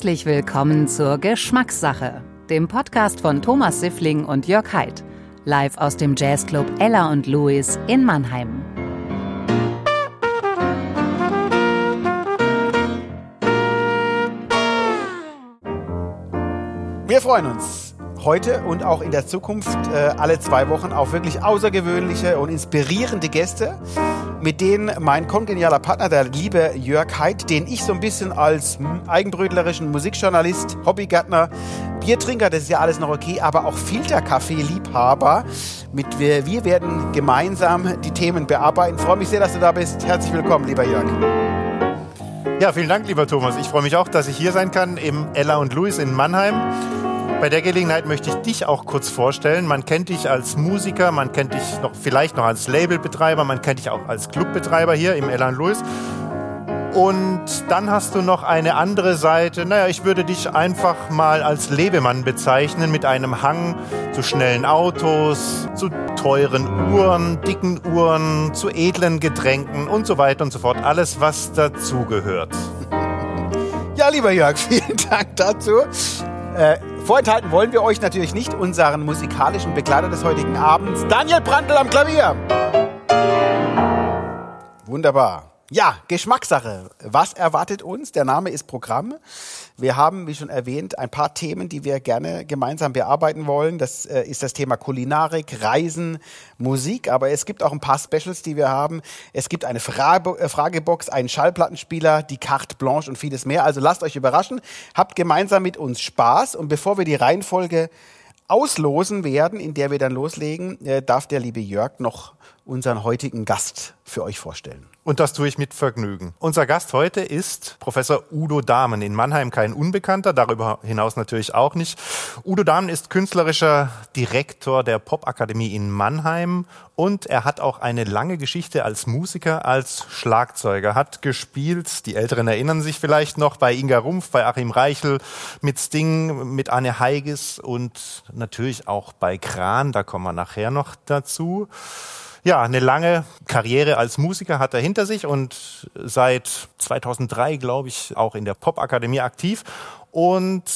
Herzlich willkommen zur Geschmackssache, dem Podcast von Thomas Siffling und Jörg Haidt, live aus dem Jazzclub Ella und Louis in Mannheim. Wir freuen uns heute und auch in der Zukunft äh, alle zwei Wochen auf wirklich außergewöhnliche und inspirierende Gäste, mit denen mein kongenialer Partner, der liebe Jörg Heid, den ich so ein bisschen als eigenbrötlerischen Musikjournalist, Hobbygärtner, Biertrinker, das ist ja alles noch okay, aber auch Filterkaffee-Liebhaber, mit wir, wir werden gemeinsam die Themen bearbeiten. Ich freue mich sehr, dass du da bist. Herzlich willkommen, lieber Jörg. Ja, vielen Dank, lieber Thomas. Ich freue mich auch, dass ich hier sein kann im Ella und Louis in Mannheim. Bei der Gelegenheit möchte ich dich auch kurz vorstellen. Man kennt dich als Musiker, man kennt dich noch, vielleicht noch als Labelbetreiber, man kennt dich auch als Clubbetreiber hier im Ella und Louis. Und dann hast du noch eine andere Seite. Naja, ich würde dich einfach mal als Lebemann bezeichnen mit einem Hang zu schnellen Autos, zu teuren Uhren, dicken Uhren, zu edlen Getränken und so weiter und so fort. Alles, was dazugehört. Ja, lieber Jörg, vielen Dank dazu. Äh, vorenthalten wollen wir euch natürlich nicht unseren musikalischen Begleiter des heutigen Abends, Daniel Brandl am Klavier. Wunderbar. Ja, Geschmackssache. Was erwartet uns? Der Name ist Programm. Wir haben, wie schon erwähnt, ein paar Themen, die wir gerne gemeinsam bearbeiten wollen. Das äh, ist das Thema Kulinarik, Reisen, Musik. Aber es gibt auch ein paar Specials, die wir haben. Es gibt eine Frage, äh, Fragebox, einen Schallplattenspieler, die Carte Blanche und vieles mehr. Also lasst euch überraschen. Habt gemeinsam mit uns Spaß. Und bevor wir die Reihenfolge auslosen werden, in der wir dann loslegen, äh, darf der liebe Jörg noch unseren heutigen Gast für euch vorstellen. Und das tue ich mit Vergnügen. Unser Gast heute ist Professor Udo Dahmen. In Mannheim kein Unbekannter, darüber hinaus natürlich auch nicht. Udo Dahmen ist künstlerischer Direktor der Popakademie in Mannheim und er hat auch eine lange Geschichte als Musiker, als Schlagzeuger. Hat gespielt, die Älteren erinnern sich vielleicht noch, bei Inga Rumpf, bei Achim Reichel, mit Sting, mit Anne Heiges und natürlich auch bei Kran, da kommen wir nachher noch dazu ja, eine lange Karriere als Musiker hat er hinter sich und seit 2003, glaube ich, auch in der Popakademie aktiv. Und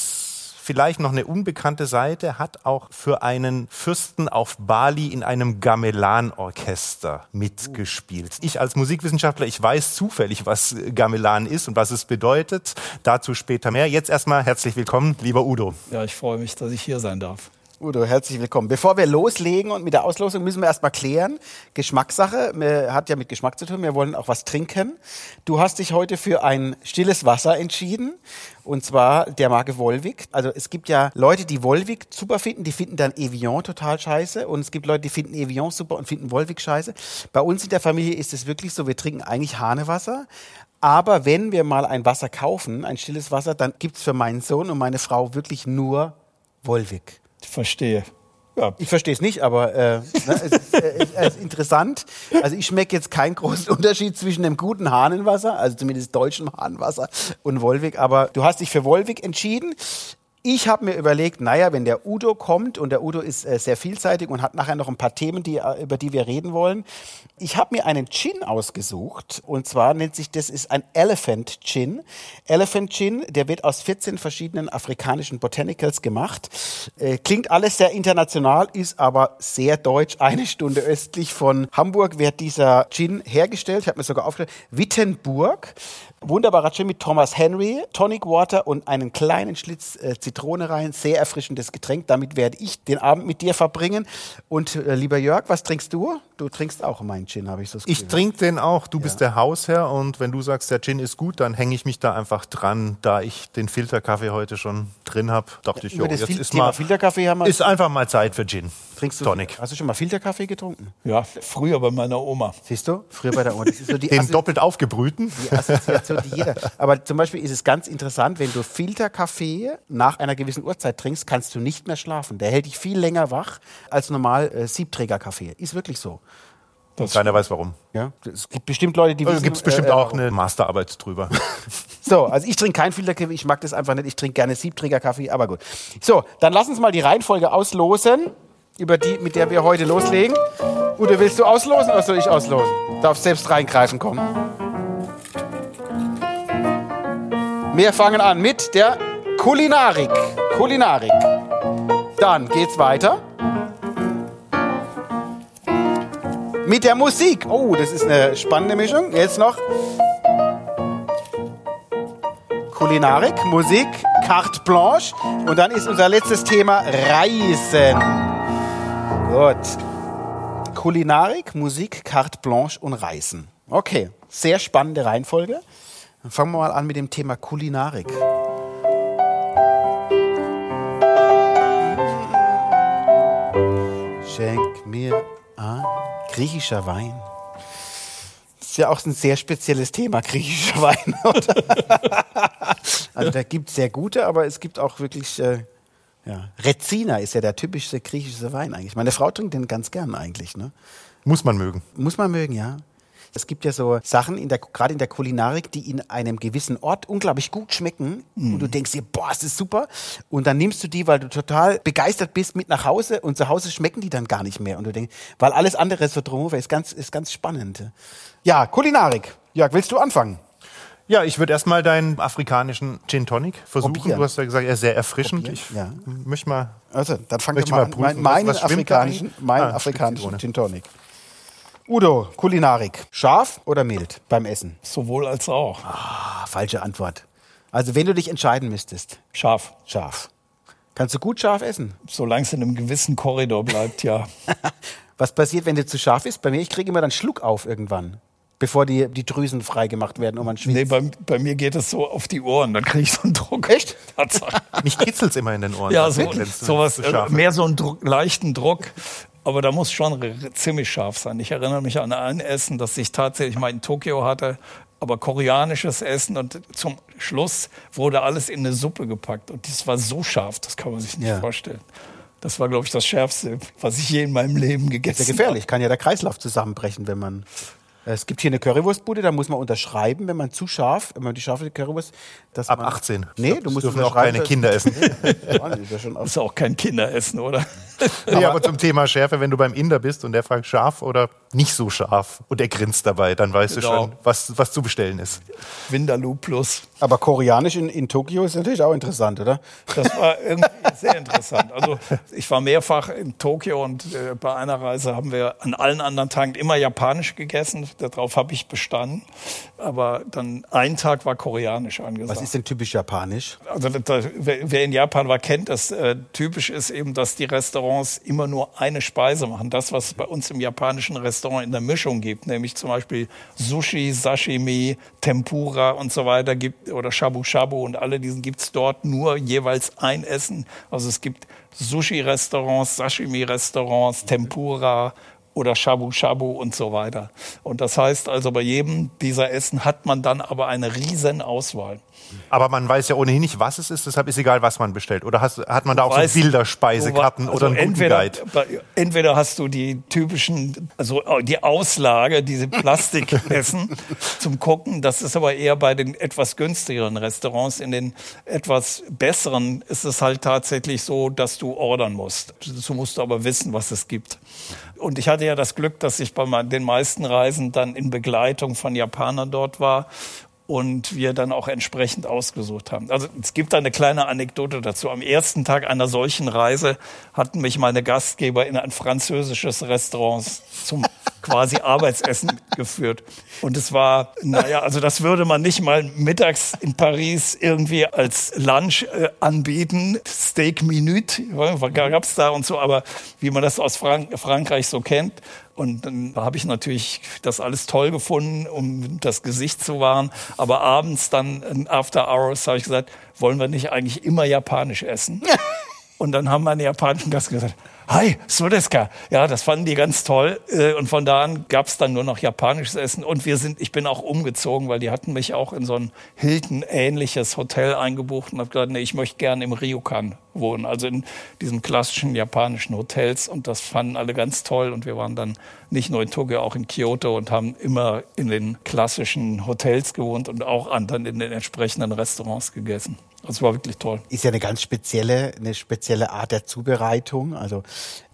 vielleicht noch eine unbekannte Seite, hat auch für einen Fürsten auf Bali in einem Gamelan-Orchester mitgespielt. Ich als Musikwissenschaftler, ich weiß zufällig, was Gamelan ist und was es bedeutet. Dazu später mehr. Jetzt erstmal herzlich willkommen, lieber Udo. Ja, ich freue mich, dass ich hier sein darf. Udo, herzlich willkommen. Bevor wir loslegen und mit der Auslosung müssen wir erstmal klären. Geschmackssache, mir hat ja mit Geschmack zu tun, wir wollen auch was trinken. Du hast dich heute für ein stilles Wasser entschieden und zwar der Marke Volvic. Also es gibt ja Leute, die Volvic super finden, die finden dann Evian total scheiße und es gibt Leute, die finden Evian super und finden Volvic scheiße. Bei uns in der Familie ist es wirklich so, wir trinken eigentlich Hanewasser, aber wenn wir mal ein Wasser kaufen, ein stilles Wasser, dann gibt's für meinen Sohn und meine Frau wirklich nur Volvic. Verstehe. Ja. Ich verstehe es nicht, aber äh, ne, es, ist, äh, es ist interessant. Also ich schmecke jetzt keinen großen Unterschied zwischen dem guten Hahnenwasser, also zumindest deutschem Hahnenwasser und Wolwig. Aber du hast dich für Wolwig entschieden. Ich habe mir überlegt, naja, wenn der Udo kommt und der Udo ist äh, sehr vielseitig und hat nachher noch ein paar Themen, die, äh, über die wir reden wollen. Ich habe mir einen Gin ausgesucht und zwar nennt sich das ist ein Elephant Gin. Elephant Gin, der wird aus 14 verschiedenen afrikanischen Botanicals gemacht. Äh, klingt alles sehr international, ist aber sehr deutsch. Eine Stunde östlich von Hamburg wird dieser Gin hergestellt. Ich habe mir sogar aufgeschrieben, Wittenburg. Wunderbarer Gin mit Thomas Henry, Tonic Water und einen kleinen Schlitz äh, Zitrone rein. Sehr erfrischendes Getränk. Damit werde ich den Abend mit dir verbringen. Und äh, lieber Jörg, was trinkst du? Du trinkst auch meinen Gin, habe ich so das Gefühl. Ich trinke den auch. Du ja. bist der Hausherr und wenn du sagst, der Gin ist gut, dann hänge ich mich da einfach dran. Da ich den Filterkaffee heute schon drin habe, dachte ich, jo, jetzt Fil ist, mal, Filterkaffee haben wir ist einfach mal Zeit für Gin. Trinkst du, Tonic. Hast du schon mal Filterkaffee getrunken? Ja, früher bei meiner Oma. Siehst du? Früher bei der Oma. Das ist so die den doppelt aufgebrühten? Die Assoziation, die jeder. Aber zum Beispiel ist es ganz interessant, wenn du Filterkaffee nach einer gewissen Uhrzeit trinkst, kannst du nicht mehr schlafen. Der hält dich viel länger wach als normal äh, Siebträgerkaffee. Ist wirklich so. Das Keiner weiß warum. Ja, es gibt bestimmt Leute, die also wissen. Gibt es bestimmt äh, auch eine Masterarbeit drüber. so, also ich trinke keinen Filterkaffee, ich mag das einfach nicht. Ich trinke gerne Siebträgerkaffee, aber gut. So, dann lass uns mal die Reihenfolge auslosen über die, mit der wir heute loslegen. Udo, willst du auslosen oder soll ich auslosen? Darf selbst reingreifen kommen. Wir fangen an mit der Kulinarik. Kulinarik. Dann geht's weiter. Mit der Musik. Oh, das ist eine spannende Mischung. Jetzt noch Kulinarik, Musik, Carte Blanche. Und dann ist unser letztes Thema Reisen. Gut. Kulinarik, Musik, Carte Blanche und Reisen. Okay, sehr spannende Reihenfolge. Dann fangen wir mal an mit dem Thema Kulinarik. Schenk mir ein griechischer Wein. Das ist ja auch ein sehr spezielles Thema, griechischer Wein. Oder? also da gibt es sehr gute, aber es gibt auch wirklich, äh, ja, Rezina ist ja der typischste griechische Wein eigentlich. Meine Frau trinkt den ganz gern eigentlich. Ne? Muss man mögen. Muss man mögen, ja. Es gibt ja so Sachen, in der, gerade in der Kulinarik, die in einem gewissen Ort unglaublich gut schmecken. Und du denkst dir, boah, das ist super. Und dann nimmst du die, weil du total begeistert bist, mit nach Hause. Und zu Hause schmecken die dann gar nicht mehr. Und du denkst, weil alles andere so drumherum ist ganz, ist ganz spannend. Ja, Kulinarik. Jörg, willst du anfangen? Ja, ich würde erstmal deinen afrikanischen Gin Tonic versuchen. Probieren. Du hast ja gesagt, er ist sehr erfrischend. Probieren, Ich ja. möchte mal. Also, dann fangen wir mal mal an. Mein, meinen da afrikanischen, meinen Ah, afrikanischen. Gin Tonic. Udo, Kulinarik. Scharf oder mild beim Essen? Sowohl als auch. Ah, falsche Antwort. Also, wenn du dich entscheiden müsstest, Scharf. scharf. Kannst du gut scharf essen? Solange es in einem gewissen Korridor bleibt, ja. Was passiert, wenn du zu scharf ist? Bei mir, ich kriege immer dann Schluck auf irgendwann, bevor die, die Drüsen freigemacht werden und man schwitzt. Nee, bei, bei mir geht es so auf die Ohren, dann kriege ich so einen Druck. Echt? Tatsache. Mich kitzelt's immer in den Ohren. Ja, so, sowas, äh, mehr so einen Druck, leichten Druck. Aber da muss schon ziemlich scharf sein. Ich erinnere mich an ein Essen, das ich tatsächlich mal in Tokio hatte, aber koreanisches Essen und zum Schluss wurde alles in eine Suppe gepackt und das war so scharf, das kann man sich nicht Ja. vorstellen. Das war, glaube ich, das Schärfste, was ich je in meinem Leben gegessen Sehr gefährlich. Kann ja der Kreislauf zusammenbrechen, wenn man. Es gibt hier eine Currywurstbude, da muss man unterschreiben, wenn man zu scharf, wenn man die scharfe Currywurst. Dass Ab man, 18. Nee, du musst dürfen auch keine Kinder essen. Ja, das ist ja schon Das ist auch kein Kinderessen, oder? Nee, aber zum Thema Schärfe, wenn du beim Inder bist und der fragt scharf oder nicht so scharf und er grinst dabei, dann weißt du Genau. schon, was, was zu bestellen ist. Vindaloo Plus. Aber koreanisch in, in Tokio ist natürlich auch interessant, oder? Das war irgendwie sehr interessant. Also ich war mehrfach in Tokio und äh, bei einer Reise haben wir an allen anderen Tagen immer japanisch gegessen. Darauf habe ich bestanden. Aber dann ein Tag war koreanisch angesagt. Was ist denn typisch japanisch? Also da, da, wer, wer in Japan war, kennt das. Äh, typisch ist eben, dass die Restaurants immer nur eine Speise machen. Das, was es bei uns im japanischen Restaurant in der Mischung gibt, nämlich zum Beispiel Sushi, Sashimi, Tempura und so weiter gibt oder Shabu Shabu und alle diesen gibt's dort nur jeweils ein Essen. Also es gibt Sushi-Restaurants, Sashimi-Restaurants, Tempura oder Shabu Shabu und so weiter. Und das heißt also, bei jedem dieser Essen hat man dann aber eine riesen Auswahl. Aber man weiß ja ohnehin nicht, was es ist, deshalb ist egal, was man bestellt. Oder hast, hat man da auch weißt- so Bilderspeisekarten du oder einen entweder, Guide? entweder hast du die typischen, also die Auslage, diese Plastikessen zum Gucken. Das ist aber eher bei den etwas günstigeren Restaurants. In den etwas besseren ist es halt tatsächlich so, dass du ordern musst. Dazu musst du aber wissen, was es gibt. Und ich hatte ja das Glück, dass ich bei den meisten Reisen dann in Begleitung von Japanern dort war und wir dann auch entsprechend ausgesucht haben. Also es gibt da eine kleine Anekdote dazu. Am ersten Tag einer solchen Reise hatten mich meine Gastgeber in ein französisches Restaurant zum quasi Arbeitsessen geführt. Und es war, naja, also das würde man nicht mal mittags in Paris irgendwie als Lunch äh, anbieten. Steak Minute gab es da und so, aber wie man das aus Frank Frankreich so kennt. Und dann habe ich natürlich das alles toll gefunden, um das Gesicht zu wahren. Aber abends dann in After Hours habe ich gesagt, wollen wir nicht eigentlich immer japanisch essen? Und dann haben meine japanischen Gast gesagt, Hi, so desu ka. Ja, das fanden die ganz toll. Äh, Und von da an gab es dann nur noch japanisches Essen. Und wir sind, ich bin auch umgezogen, weil die hatten mich auch in so ein Hilton-ähnliches Hotel eingebucht und habe gesagt, nee, ich möchte gerne im Ryokan wohnen. Also in diesen klassischen japanischen Hotels. Und das fanden alle ganz toll. Und wir waren dann nicht nur in Tokio, auch in Kyoto und haben immer in den klassischen Hotels gewohnt und auch an, dann in den entsprechenden Restaurants gegessen. Das war wirklich toll. Ist ja eine ganz spezielle, eine spezielle Art der Zubereitung. Also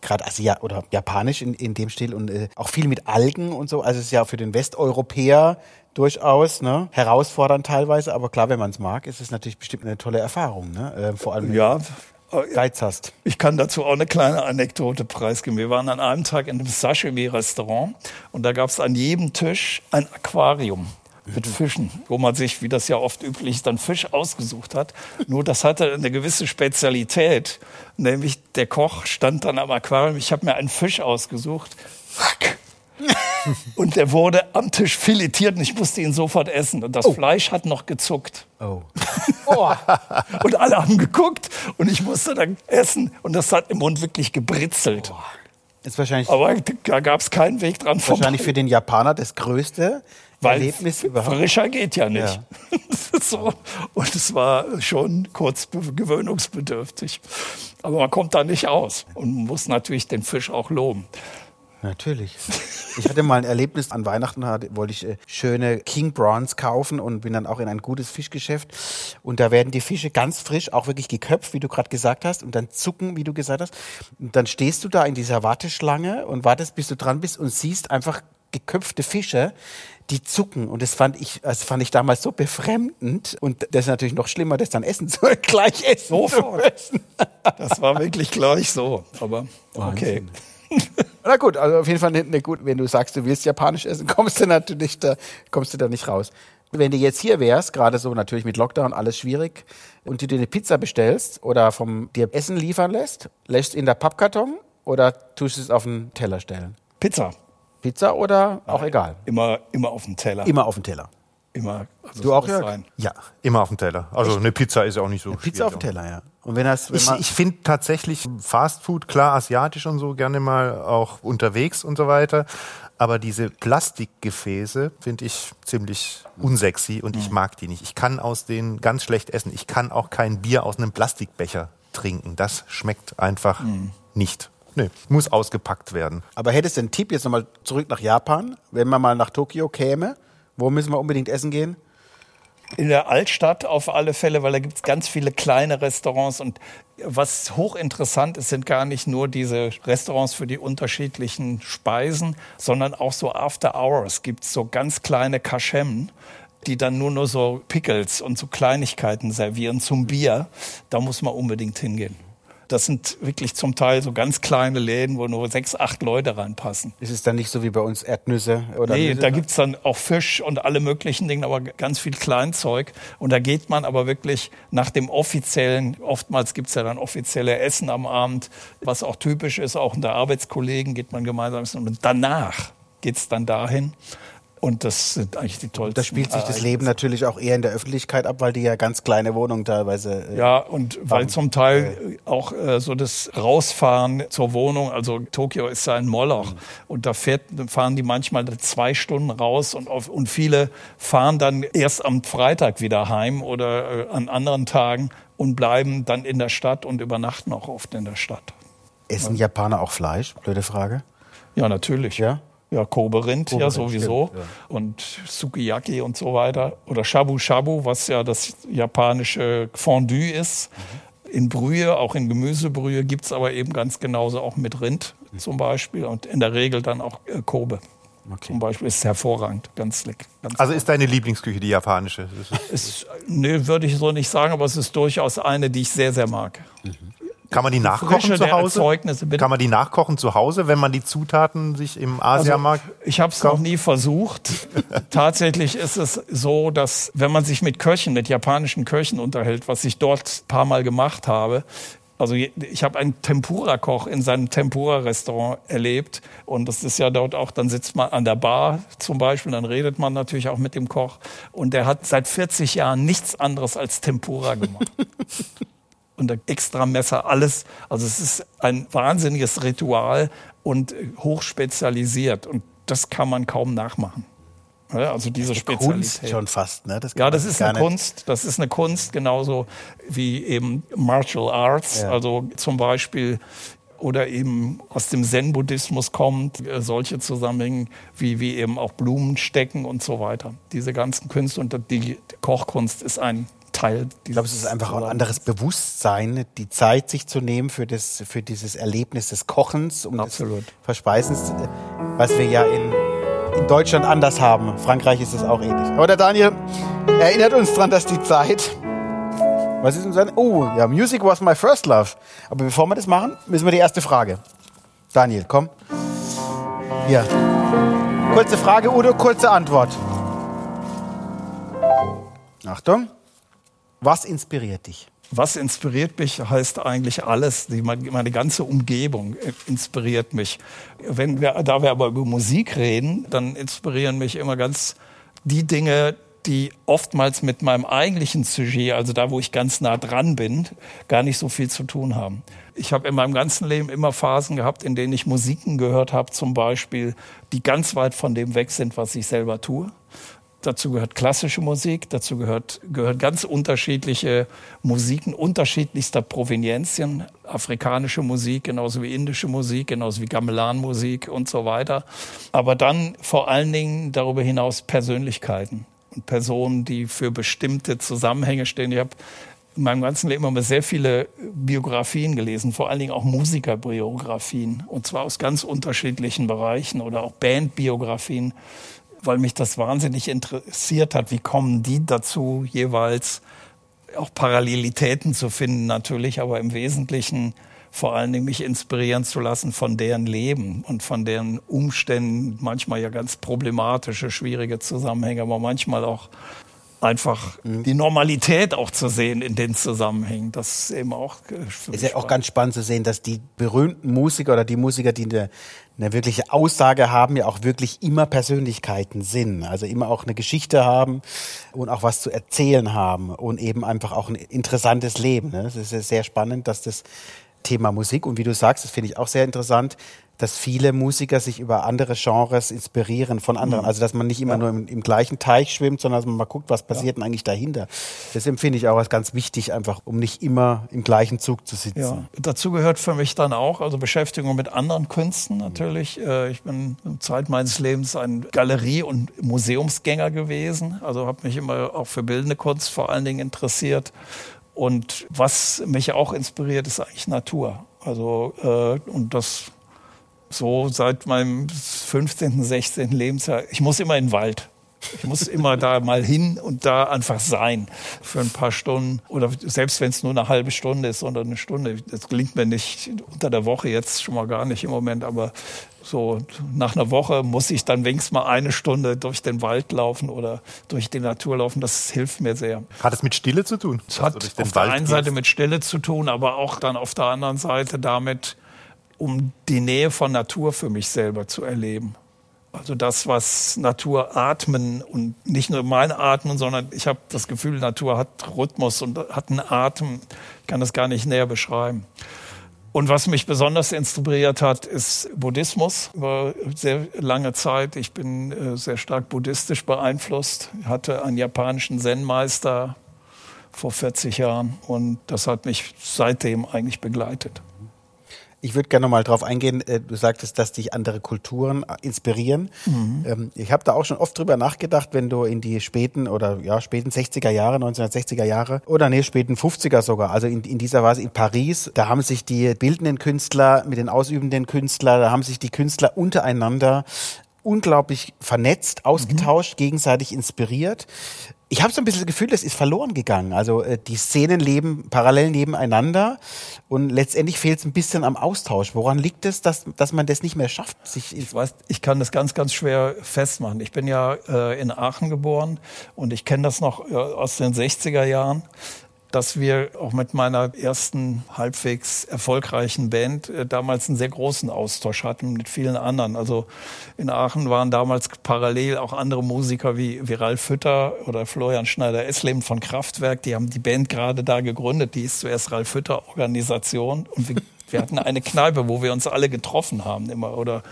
gerade Asia oder Japanisch in, in dem Stil und äh, auch viel mit Algen und so. Also es ist ja für den Westeuropäer durchaus ne? herausfordernd teilweise, aber klar, wenn man es mag, ist es natürlich bestimmt eine tolle Erfahrung. Ne? Äh, vor allem, wenn Ja, du Geiz hast. Ich kann dazu auch eine kleine Anekdote preisgeben. Wir waren an einem Tag in einem Sashimi-Restaurant und da gab es an jedem Tisch ein Aquarium mit Fischen, wo man sich, wie das ja oft üblich dann Fisch ausgesucht hat. Nur das hatte eine gewisse Spezialität, nämlich der Koch stand dann am Aquarium, ich habe mir einen Fisch ausgesucht. Und der wurde am Tisch filetiert und ich musste ihn sofort essen. Und das Fleisch hat noch gezuckt. Oh. Und alle haben geguckt und ich musste dann essen und das hat im Mund wirklich gebritzelt. Ist wahrscheinlich, Aber da gab es keinen Weg dran vorbei. wahrscheinlich für den Japaner das größte Weil Erlebnis überhaupt. Frischer geht ja nicht. so. Und es war schon kurz be- gewöhnungsbedürftig. Aber man kommt da nicht aus und muss natürlich den Fisch auch loben. Natürlich. Ich hatte mal ein Erlebnis an Weihnachten, hatte, wollte ich äh, schöne King Prawns kaufen und bin dann auch in ein gutes Fischgeschäft. Und da werden die Fische ganz frisch, auch wirklich geköpft, wie du gerade gesagt hast, und dann zucken, wie du gesagt hast. Und dann stehst du da in dieser Warteschlange und wartest, bis du dran bist und siehst einfach geköpfte Fische, die zucken. Und das fand ich, das fand ich damals so befremdend. Und das ist natürlich noch schlimmer, das dann essen zu, gleich essen Sofort. zu müssen. Das war wirklich gleich so. Aber okay. Na gut, also auf jeden Fall eine, eine gut, wenn du sagst, du willst japanisch essen, kommst du natürlich da, kommst du da nicht raus. Wenn du jetzt hier wärst, gerade so natürlich mit Lockdown alles schwierig, und du dir eine Pizza bestellst oder vom dir Essen liefern lässt, lässt in der Pappkarton oder tust du es auf den Teller stellen? Pizza. Pizza oder auch egal? Immer, immer auf dem Teller. Immer auf den Teller. Immer. Also Du auch, Jörg? sein. Ja, immer auf dem Teller. Also eine Pizza ist ja auch nicht so Pizza auf den schwierig. Teller, ja. Und wenn das, wenn Ich, ich finde tatsächlich Fastfood, klar, asiatisch und so, gerne mal auch unterwegs und so weiter. Aber diese Plastikgefäße finde ich ziemlich unsexy und ich mag die nicht. Ich kann aus denen ganz schlecht essen. Ich kann auch kein Bier aus einem Plastikbecher trinken. Das schmeckt einfach nicht. Nee, muss ausgepackt werden. aber hättest du einen Tipp jetzt nochmal zurück nach Japan, wenn man mal nach Tokio käme? Wo müssen wir unbedingt essen gehen? In der Altstadt auf alle Fälle, weil da gibt es ganz viele kleine Restaurants. Und was hochinteressant ist, sind gar nicht nur diese Restaurants für die unterschiedlichen Speisen, sondern auch so After Hours gibt es so ganz kleine Kaschem, die dann nur nur so Pickles und so Kleinigkeiten servieren zum Bier. Da muss man unbedingt hingehen. Das sind wirklich zum Teil so ganz kleine Läden, wo nur sechs, acht Leute reinpassen. Ist es dann nicht so wie bei uns Erdnüsse oder Nee, Nüsse? da gibt's dann auch Fisch und alle möglichen Dinge, aber ganz viel Kleinzeug. Und da geht man aber wirklich nach dem offiziellen, oftmals gibt's ja dann offizielle Essen am Abend, was auch typisch ist, auch unter Arbeitskollegen geht man gemeinsam essen. Und danach geht's dann dahin. Und das sind eigentlich die tollsten. Da spielt sich das Ereignisse. Leben natürlich auch eher in der Öffentlichkeit ab, weil die ja ganz kleine Wohnungen teilweise. äh, Ja, und weil zum Teil auch äh, so das Rausfahren zur Wohnung, also Tokio ist ja ein Moloch und da fährt, fahren die manchmal zwei Stunden raus und, auf, und viele fahren dann erst am Freitag wieder heim oder äh, an anderen Tagen und bleiben dann in der Stadt und übernachten auch oft in der Stadt. Essen Japaner auch Fleisch? Blöde Frage. Ja, natürlich. Ja? Ja, Kobe-Rind, ja Kobe-Rind, sowieso. stimmt, ja. Und Sukiyaki und so weiter. Oder Shabu Shabu, was ja das japanische Fondue ist. Mhm. In Brühe, auch in Gemüsebrühe, gibt es aber eben ganz genauso auch mit Rind zum Beispiel. Und in der Regel dann auch äh, Kobe. Zum Beispiel ist hervorragend, ganz lecker. Also ist deine Lieblingsküche die japanische? Ist, nee, würde ich so nicht sagen, aber es ist durchaus eine, die ich sehr, sehr mag. Kann man die nachkochen Frische zu Hause? Erzeugnisse, bitte. Kann man die nachkochen zu Hause, wenn man die Zutaten sich im Asiamarkt Also, ich habe es noch nie versucht. Tatsächlich ist es so, dass wenn man sich mit Köchen, mit japanischen Köchen unterhält, was ich dort ein paar Mal gemacht habe, also ich habe einen Tempura-Koch in seinem Tempura-Restaurant erlebt und das ist ja dort auch, dann sitzt man an der Bar zum Beispiel, dann redet man natürlich auch mit dem Koch und der hat seit 40 Jahren nichts anderes als Tempura gemacht. und der extra Messer, alles. Also es ist ein wahnsinniges Ritual und hochspezialisiert. Und das kann man kaum nachmachen. Also diese Kunst Spezialität. schon fast, ne? Das Ja, das ist eine nicht- Kunst. Das ist eine Kunst, genauso wie eben Martial Arts, Ja. also zum Beispiel oder eben aus dem Zen-Buddhismus kommt, äh, solche Zusammenhänge wie, wie eben auch Blumen stecken und so weiter. Diese ganzen Künste und die Kochkunst ist ein Teil dieses Ich glaube, es ist einfach auch ein anderes Bewusstsein, die Zeit sich zu nehmen für, das, für dieses Erlebnis des Kochens und Absolut. des Verspeisens, äh, was wir ja in in Deutschland anders haben. Frankreich ist es auch ähnlich. Aber der Daniel erinnert uns daran, dass die Zeit. Was ist denn sein? Oh, ja, Music was my first love. Aber bevor wir das machen, müssen wir die erste Frage. Daniel, komm. Hier. Kurze Frage, Udo, kurze Antwort. Achtung. Was inspiriert dich? Was inspiriert mich, heißt eigentlich alles. Die, meine ganze Umgebung inspiriert mich. Wenn wir, da wir aber über Musik reden, dann inspirieren mich immer ganz die Dinge, die oftmals mit meinem eigentlichen Sujet, also da, wo ich ganz nah dran bin, gar nicht so viel zu tun haben. Ich habe in meinem ganzen Leben immer Phasen gehabt, in denen ich Musiken gehört habe, zum Beispiel, die ganz weit von dem weg sind, was ich selber tue. Dazu gehört klassische Musik, dazu gehört, gehört ganz unterschiedliche Musiken unterschiedlichster Provenienzien, afrikanische Musik, genauso wie indische Musik, genauso wie Gamelan-Musik und so weiter. Aber dann vor allen Dingen darüber hinaus Persönlichkeiten und Personen, die für bestimmte Zusammenhänge stehen. Ich habe in meinem ganzen Leben immer sehr viele Biografien gelesen, vor allen Dingen auch Musikerbiografien, und zwar aus ganz unterschiedlichen Bereichen oder auch Bandbiografien weil mich das wahnsinnig interessiert hat. Wie kommen die dazu, jeweils auch Parallelitäten zu finden natürlich, aber im Wesentlichen vor allen Dingen mich inspirieren zu lassen von deren Leben und von deren Umständen, manchmal ja ganz problematische, schwierige Zusammenhänge, aber manchmal auch einfach mhm. die Normalität auch zu sehen in den Zusammenhängen. Das ist eben auch. Äh, ist ja auch ganz spannend zu sehen, dass die berühmten Musiker oder die Musiker, die eine, eine wirkliche Aussage haben, ja auch wirklich immer Persönlichkeiten sind. Also immer auch eine Geschichte haben und auch was zu erzählen haben und eben einfach auch ein interessantes Leben. Ne? Das ist ja sehr spannend, dass das Thema Musik und wie du sagst, das finde ich auch sehr interessant, dass viele Musiker sich über andere Genres inspirieren von anderen. Mhm. Also dass man nicht immer ja. nur im, im, gleichen Teich schwimmt, sondern dass man mal guckt, was passiert ja. denn eigentlich dahinter. Das empfinde ich auch als ganz wichtig, einfach um nicht immer im gleichen Zug zu sitzen. Ja. Dazu gehört für mich dann auch, also Beschäftigung mit anderen Künsten natürlich. Mhm. Ich bin Zeit meines Lebens ein Galerie- und Museumsgänger gewesen. Also habe mich immer auch für bildende Kunst vor allen Dingen interessiert. Und was mich auch inspiriert, ist eigentlich Natur. Also äh, und das so seit meinem 15., 16. Lebensjahr. Ich muss immer in den Wald. Ich muss immer da mal hin und da einfach sein für ein paar Stunden. Oder selbst wenn es nur eine halbe Stunde ist oder eine Stunde. Das gelingt mir nicht unter der Woche jetzt schon mal gar nicht im Moment. Aber so nach einer Woche muss ich dann wenigstens mal eine Stunde durch den Wald laufen oder durch die Natur laufen. Das hilft mir sehr. Hat es mit Stille zu tun? Es hat auf Wald der einen? Seite mit Stille zu tun, aber auch dann auf der anderen Seite damit, um die Nähe von Natur für mich selber zu erleben. Also das, was Natur atmen und nicht nur mein Atmen, sondern ich habe das Gefühl, Natur hat Rhythmus und hat einen Atem. Ich kann das gar nicht näher beschreiben. Und was mich besonders inspiriert hat, ist Buddhismus über sehr lange Zeit. Ich bin äh, sehr stark buddhistisch beeinflusst. Ich hatte einen japanischen Zen-Meister vor 40 Jahren und das hat mich seitdem eigentlich begleitet. Ich würde gerne mal drauf eingehen. Äh, du sagtest, dass dich andere Kulturen äh, inspirieren. Mhm. Ähm, ich habe da auch schon oft drüber nachgedacht, wenn du in die späten oder ja späten 60er Jahre, 1960er Jahre oder nee, späten 50er sogar, also in, in dieser Weise in Paris, da haben sich die bildenden Künstler mit den ausübenden Künstlern, da haben sich die Künstler untereinander unglaublich vernetzt, ausgetauscht, mhm. gegenseitig inspiriert. Ich habe so ein bisschen das Gefühl, das ist verloren gegangen. Also äh, die Szenen leben parallel nebeneinander und letztendlich fehlt es ein bisschen am Austausch. Woran liegt es, dass, dass man das nicht mehr schafft? Ich weiß, ich kann das ganz, ganz schwer festmachen. Ich bin ja äh, in Aachen geboren und ich kenne das noch äh, aus den 60er Jahren dass wir auch mit meiner ersten halbwegs erfolgreichen Band äh, damals einen sehr großen Austausch hatten mit vielen anderen. Also in Aachen waren damals parallel auch andere Musiker wie, wie Ralf Hütter oder Florian Schneider-Essleben von Kraftwerk. Die haben die Band gerade da gegründet. Die ist zuerst Ralf Hütter Organisation. Und wir, wir hatten eine Kneipe, wo wir uns alle getroffen haben immer oder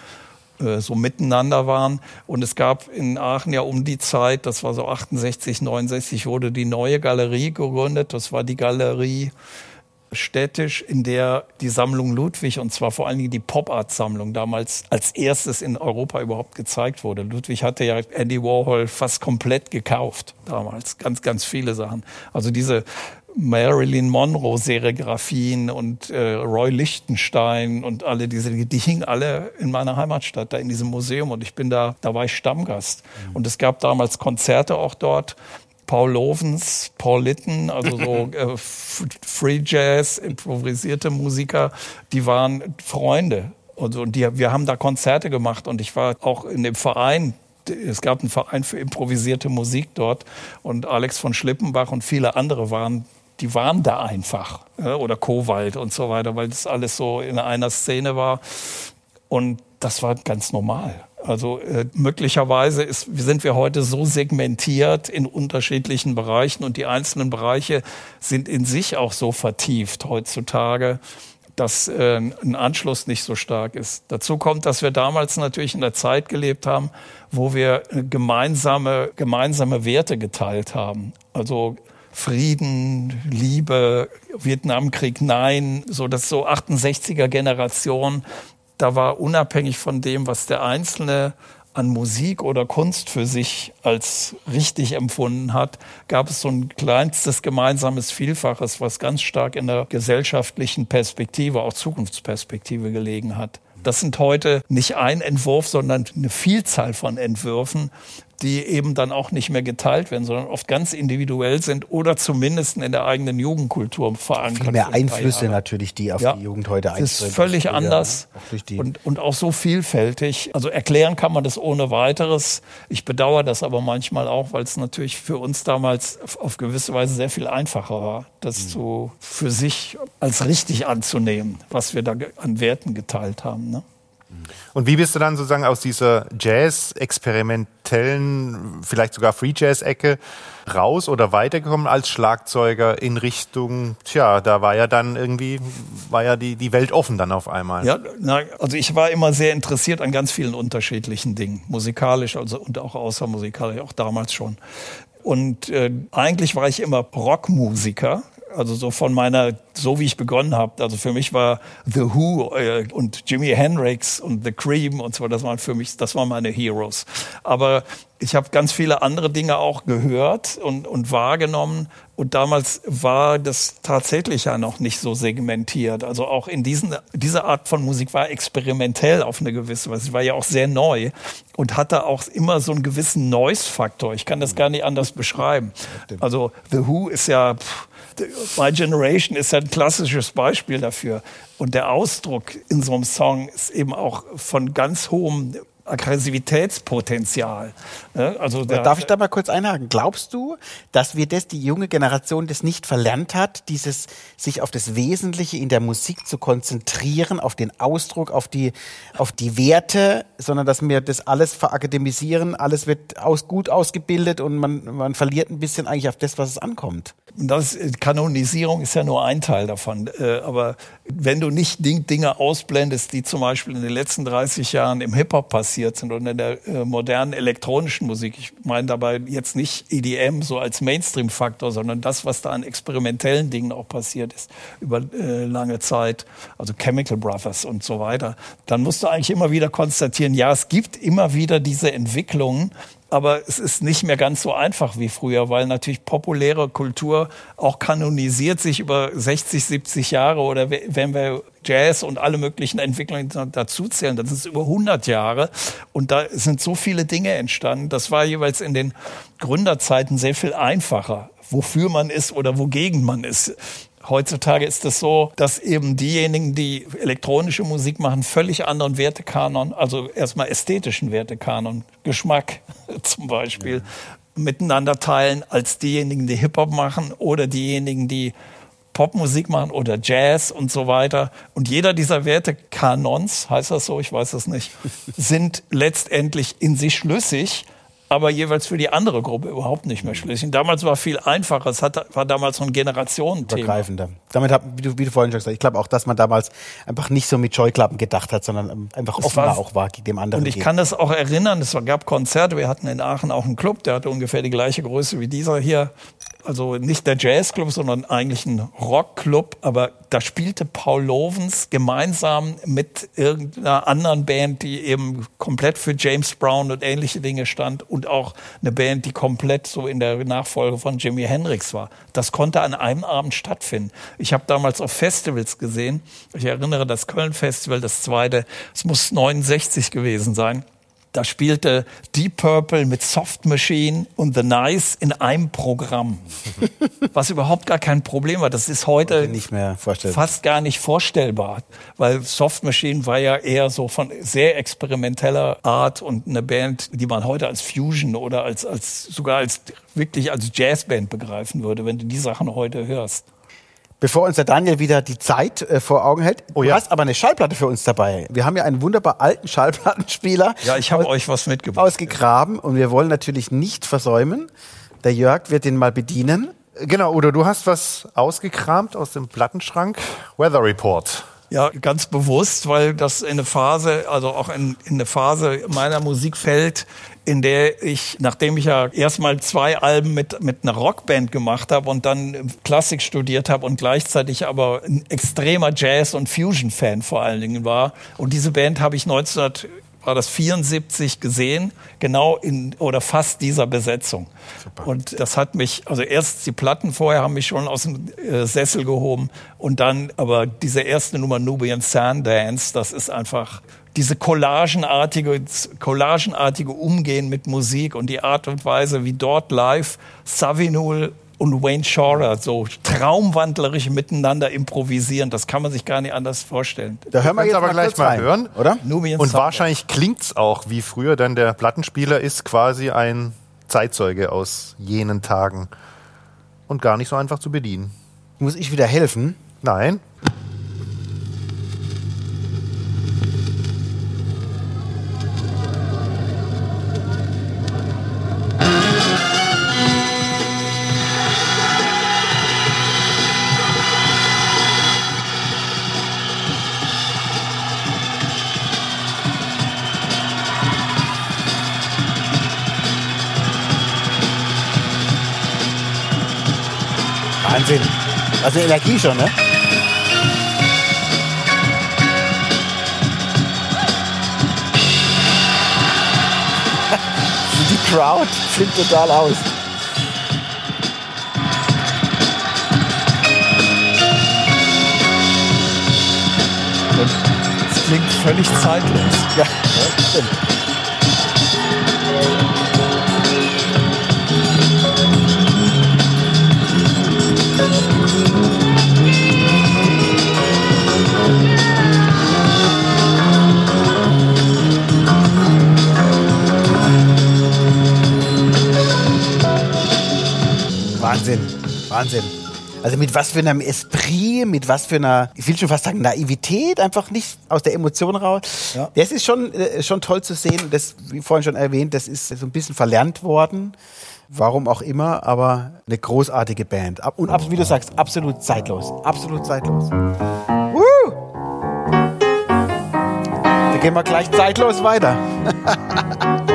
äh, so miteinander waren. Und es gab in Aachen ja um die Zeit, das war so 68, 69, wurde die neue Galerie gegründet. Das war die Galerie städtisch, in der die Sammlung Ludwig, und zwar vor allen Dingen die Pop-Art-Sammlung, damals als erstes in Europa überhaupt gezeigt wurde. Ludwig hatte ja Andy Warhol fast komplett gekauft damals, ganz, ganz viele Sachen. Also diese Marilyn Monroe-Serigraphien und äh, Roy Lichtenstein und alle diese, die hingen alle in meiner Heimatstadt, da in diesem Museum. Und ich bin da, da war ich Stammgast. Mhm. Und es gab damals Konzerte auch dort. Paul Lovens, Paul Litten, also so äh, Free Jazz, improvisierte Musiker, die waren Freunde. Und, und die, wir haben da Konzerte gemacht und ich war auch in dem Verein es gab einen Verein für improvisierte Musik dort und Alex von Schlippenbach und viele andere waren, die waren da einfach. Oder Kowald und so weiter, weil das alles so in einer Szene war. Und das war ganz normal. Also äh, möglicherweise ist, sind wir heute so segmentiert in unterschiedlichen Bereichen und die einzelnen Bereiche sind in sich auch so vertieft heutzutage, dass äh, ein Anschluss nicht so stark ist. Dazu kommt, dass wir damals natürlich in der Zeit gelebt haben, wo wir gemeinsame, gemeinsame Werte geteilt haben. Also Frieden, Liebe, Vietnamkrieg, nein, so das so 68er Generation. Da war unabhängig von dem, was der Einzelne an Musik oder Kunst für sich als richtig empfunden hat, gab es so ein kleinstes gemeinsames Vielfaches, was ganz stark in der gesellschaftlichen Perspektive, auch Zukunftsperspektive gelegen hat. Das sind heute nicht ein Entwurf, sondern eine Vielzahl von Entwürfen, die eben dann auch nicht mehr geteilt werden, sondern oft ganz individuell sind oder zumindest in der eigenen Jugendkultur verankert. Viel mehr Einflüsse natürlich, die auf ja, die Jugend heute einströmen. Das ist völlig früher, anders und, und auch so vielfältig. Also erklären kann man das ohne weiteres. Ich bedauere das aber manchmal auch, weil es natürlich für uns damals auf gewisse Weise sehr viel einfacher war, das mhm. so für sich als richtig anzunehmen, was wir da an Werten geteilt haben. Ne? Und wie bist du dann sozusagen aus dieser Jazz-experimentellen, vielleicht sogar Free-Jazz-Ecke raus oder weitergekommen als Schlagzeuger in Richtung, tja, da war ja dann irgendwie, war ja die, die Welt offen dann auf einmal. Ja, na, also ich war immer sehr interessiert an ganz vielen unterschiedlichen Dingen, musikalisch also, und auch außermusikalisch, auch damals schon. Und äh, eigentlich war ich immer Rockmusiker, also so von meiner, so wie ich begonnen habe. Also für mich war The Who äh, und Jimi Hendrix und The Cream und so, das waren für mich, das waren meine Heroes. Aber ich habe ganz viele andere Dinge auch gehört und, und wahrgenommen. Und damals war das tatsächlich ja noch nicht so segmentiert. Also auch in diesen, diese Art von Musik war experimentell auf eine gewisse Weise. Sie war ja auch sehr neu und hatte auch immer so einen gewissen Noise-Faktor. Ich kann das gar nicht anders beschreiben. Also The Who ist ja, pff, My Generation ist ein klassisches Beispiel dafür. Und der Ausdruck in so einem Song ist eben auch von ganz hohem Aggressivitätspotenzial. Also Darf ich da mal kurz einhaken? Glaubst du, dass wir das, die junge Generation das nicht verlernt hat, dieses sich auf das Wesentliche in der Musik zu konzentrieren, auf den Ausdruck, auf die, auf die Werte, sondern dass wir das alles verakademisieren, alles wird aus, gut ausgebildet und man, man verliert ein bisschen eigentlich auf das, was es ankommt? Das, äh, Kanonisierung ist ja nur ein Teil davon. Äh, aber wenn du nicht Dinge ausblendest, die zum Beispiel in den letzten 30 Jahren im Hip-Hop passiert sind und in der äh, modernen elektronischen Musik, ich meine dabei jetzt nicht EDM so als Mainstream-Faktor, sondern das, was da an experimentellen Dingen auch passiert ist über lange Zeit, also Chemical Brothers und so weiter, dann musst du eigentlich immer wieder konstatieren, ja, es gibt immer wieder diese Entwicklungen, aber es ist nicht mehr ganz so einfach wie früher, weil natürlich populäre Kultur auch kanonisiert sich über 60, 70 Jahre oder wenn wir Jazz und alle möglichen Entwicklungen dazuzählen, das ist über 100 Jahre und da sind so viele Dinge entstanden. Das war jeweils in den Gründerzeiten sehr viel einfacher, wofür man ist oder wogegen man ist. Heutzutage ist es so, dass eben diejenigen, die elektronische Musik machen, völlig anderen Wertekanon, also erstmal ästhetischen Wertekanon, Geschmack zum Beispiel, ja. miteinander teilen, als diejenigen, die Hip-Hop machen oder diejenigen, die Popmusik machen oder Jazz und so weiter. Und jeder dieser Wertekanons, heißt das so, ich weiß es nicht, sind letztendlich in sich schlüssig aber jeweils für die andere Gruppe überhaupt nicht mehr schlüssig. Damals war viel einfacher. Es hat, war damals so ein Generationenthema. Übergreifender. Damit hat, wie du, wie du vorhin schon gesagt hast, ich glaube auch, dass man damals einfach nicht so mit Scheuklappen gedacht hat, sondern einfach offener war, auch war dem anderen. Und ich geht. kann das auch erinnern, es gab Konzerte, wir hatten in Aachen auch einen Club, der hatte ungefähr die gleiche Größe wie dieser hier. Also nicht der Jazzclub, sondern eigentlich ein Rockclub, aber da spielte Paul Lovens gemeinsam mit irgendeiner anderen Band, die eben komplett für James Brown und ähnliche Dinge stand und auch eine Band, die komplett so in der Nachfolge von Jimi Hendrix war. Das konnte an einem Abend stattfinden. Ich habe damals auf Festivals gesehen. Ich erinnere das Köln Festival, das zweite, es muss 69 gewesen sein. Da spielte Deep Purple mit Soft Machine und The Nice in einem Programm. Was überhaupt gar kein Problem war. Das ist heute fast gar nicht vorstellbar. Weil Soft Machine war ja eher so von sehr experimenteller Art und eine Band, die man heute als Fusion oder als, als sogar als wirklich als Jazzband begreifen würde, wenn du die Sachen heute hörst. Bevor uns der Daniel wieder die Zeit äh, vor Augen hält, Oh du ja. hast aber eine Schallplatte für uns dabei. Wir haben ja einen wunderbar alten Schallplattenspieler Ja, ich habe euch was mitgebracht. ausgegraben und wir wollen natürlich nicht versäumen. Der Jörg wird den mal bedienen. Genau, Udo, du hast was ausgekramt aus dem Plattenschrank. Weather Report. Ja, ganz bewusst, weil das in eine Phase, also auch in, in eine Phase meiner Musik fällt, in der ich, nachdem ich ja erstmal zwei Alben mit, mit einer Rockband gemacht habe und dann Klassik studiert habe und gleichzeitig aber ein extremer Jazz- und Fusion-Fan vor allen Dingen war. Und diese Band habe ich 1900 war das 74 gesehen, genau in oder fast dieser Besetzung. Und das hat mich, also erst die Platten vorher haben mich schon aus dem äh, Sessel gehoben und dann aber diese erste Nummer Nubian Sundance, das ist einfach diese collagenartige, collagenartige Umgehen mit Musik und die Art und Weise, wie dort live Savinul und Wayne Shorter so traumwandlerisch miteinander improvisieren, das kann man sich gar nicht anders vorstellen. Da hören wir jetzt aber gleich mal rein, hören. oder? Nubian Und Sundance. wahrscheinlich klingt's auch wie früher, denn der Plattenspieler ist quasi ein Zeitzeuge aus jenen Tagen. Und gar nicht so einfach zu bedienen. Muss ich wieder helfen? Nein. Also Energie schon, ne? Die Crowd flippt total aus. Es klingt völlig zeitlos. Ja, stimmt. Wahnsinn, Wahnsinn. Also mit was für einem Esprit, mit was für einer, ich will schon fast sagen, Naivität, einfach nicht aus der Emotion raus. Ja. Das ist schon, äh, schon toll zu sehen. Das, wie vorhin schon erwähnt, das ist so ein bisschen verlernt worden. Warum auch immer, aber eine großartige Band. Und ab- wie du sagst, absolut zeitlos. Absolut zeitlos. Woo! Da gehen wir gleich zeitlos weiter.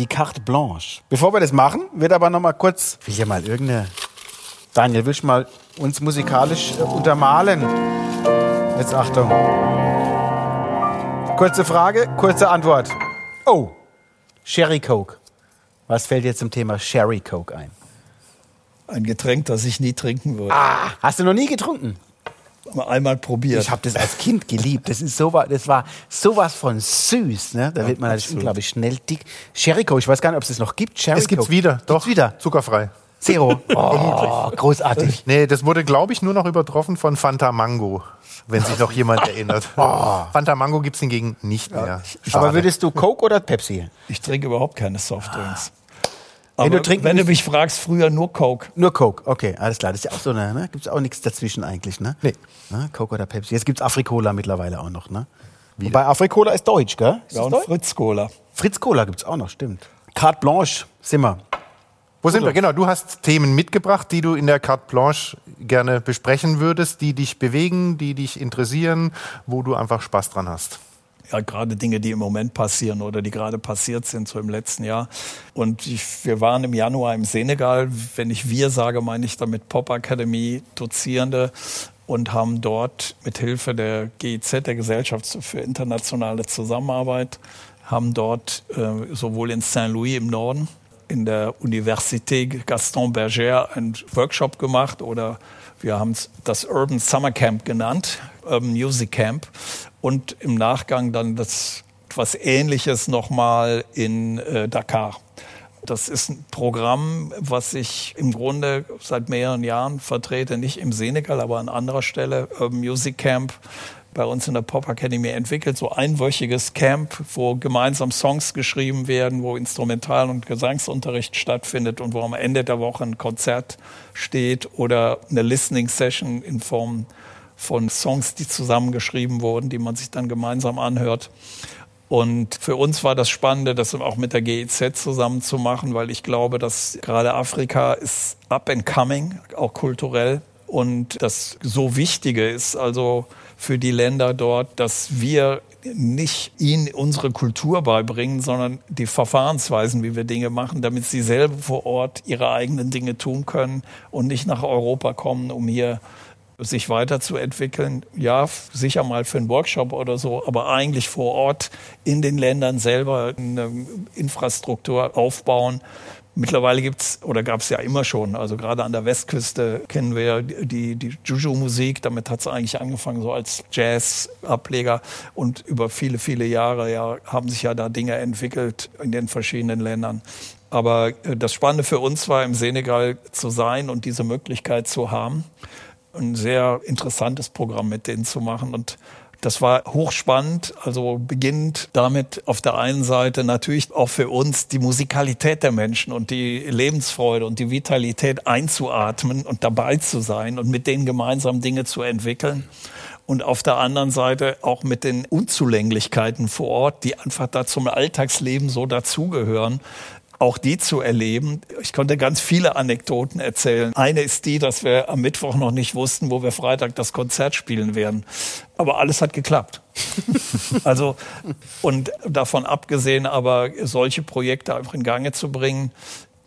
Die Carte Blanche. Bevor wir das machen, wird aber noch mal kurz, will ja mal irgendeine, Daniel, willst du mal uns musikalisch äh, untermalen? Jetzt Achtung. Kurze Frage, kurze Antwort. Oh, Sherry Coke. Was fällt dir zum Thema Sherry Coke ein? Ein Getränk, das ich nie trinken würde. Ah, hast du noch nie getrunken? Mal Einmal probiert. Ich habe das als Kind geliebt. Das ist so, das war sowas von süß. Ne? Da wird man natürlich unglaublich schnell dick. Sherry Coke, ich weiß gar nicht, ob es das noch gibt. Sherry Es gibt's wieder. Doch. Gibt's wieder. Zuckerfrei. Zero. Oh, großartig. Nee, das wurde, glaube ich, nur noch übertroffen von Fanta Mango, wenn sich noch jemand erinnert. Fanta Mango gibt's hingegen nicht mehr. Aber Schade. würdest du Coke oder Pepsi? Ich trinke überhaupt keine Softdrinks. Wenn Aber du trinken wenn du mich fragst, früher nur Coke. Nur Coke, okay, alles klar. Das ist ja auch so eine, ne? Gibt es auch nichts dazwischen eigentlich, ne? Nee. Ne? Coke oder Pepsi. Jetzt gibt's Afrikola mittlerweile auch noch, ne? Wobei Afrikola ist deutsch, gell? Ist Ja, und deutsch? Fritz Cola. Fritz Cola gibt's auch noch, stimmt. Carte Blanche, sind wir. Wo sind wir? Genau, du hast Themen mitgebracht, die du in der Carte Blanche gerne besprechen würdest, die dich bewegen, die dich interessieren, wo du einfach Spaß dran hast. Ja, gerade Dinge, die im Moment passieren oder die gerade passiert sind, so im letzten Jahr. Und ich, wir waren im Januar im Senegal. Wenn ich wir sage, meine ich damit Pop Akademie Dozierende und haben dort mit Hilfe der GIZ, der Gesellschaft für internationale Zusammenarbeit, haben dort äh, sowohl in Saint-Louis im Norden, in der Université Gaston Berger einen Workshop gemacht oder wir haben das Urban Summer Camp genannt, Urban Music Camp und im Nachgang dann das etwas Ähnliches nochmal in äh, Dakar. Das ist ein Programm, was ich im Grunde seit mehreren Jahren vertrete, nicht im Senegal, aber an anderer Stelle, Urban Music Camp bei uns in der Pop Academy entwickelt, so einwöchiges Camp, wo gemeinsam Songs geschrieben werden, wo Instrumental- und Gesangsunterricht stattfindet und wo am Ende der Woche ein Konzert steht oder eine Listening Session in Form von Songs, die zusammengeschrieben wurden, die man sich dann gemeinsam anhört. Und für uns war das Spannende, das auch mit der GEZ zusammen zu machen, weil ich glaube, dass gerade Afrika ist up and coming, auch kulturell. Und das so Wichtige ist also für die Länder dort, dass wir nicht ihnen unsere Kultur beibringen, sondern die Verfahrensweisen, wie wir Dinge machen, damit sie selber vor Ort ihre eigenen Dinge tun können und nicht nach Europa kommen, um hier sich weiterzuentwickeln. Ja, sicher mal für einen Workshop oder so, aber eigentlich vor Ort in den Ländern selber eine Infrastruktur aufbauen. Mittlerweile gibt's oder gab es ja immer schon, also gerade an der Westküste kennen wir die, die Juju-Musik, damit hat es eigentlich angefangen so als Jazz-Ableger und über viele, viele Jahre ja, haben sich ja da Dinge entwickelt in den verschiedenen Ländern. Aber äh, das Spannende für uns war, im Senegal zu sein und diese Möglichkeit zu haben ein sehr interessantes Programm mit denen zu machen. Und das war hochspannend, also beginnend damit auf der einen Seite natürlich auch für uns die Musikalität der Menschen und die Lebensfreude und die Vitalität einzuatmen und dabei zu sein und mit denen gemeinsam Dinge zu entwickeln. Und auf der anderen Seite auch mit den Unzulänglichkeiten vor Ort, die einfach da zum Alltagsleben so dazugehören, auch die zu erleben. Ich konnte ganz viele Anekdoten erzählen. Eine ist die, dass wir am Mittwoch noch nicht wussten, wo wir Freitag das Konzert spielen werden. Aber alles hat geklappt. also, und davon abgesehen, aber solche Projekte einfach in Gange zu bringen,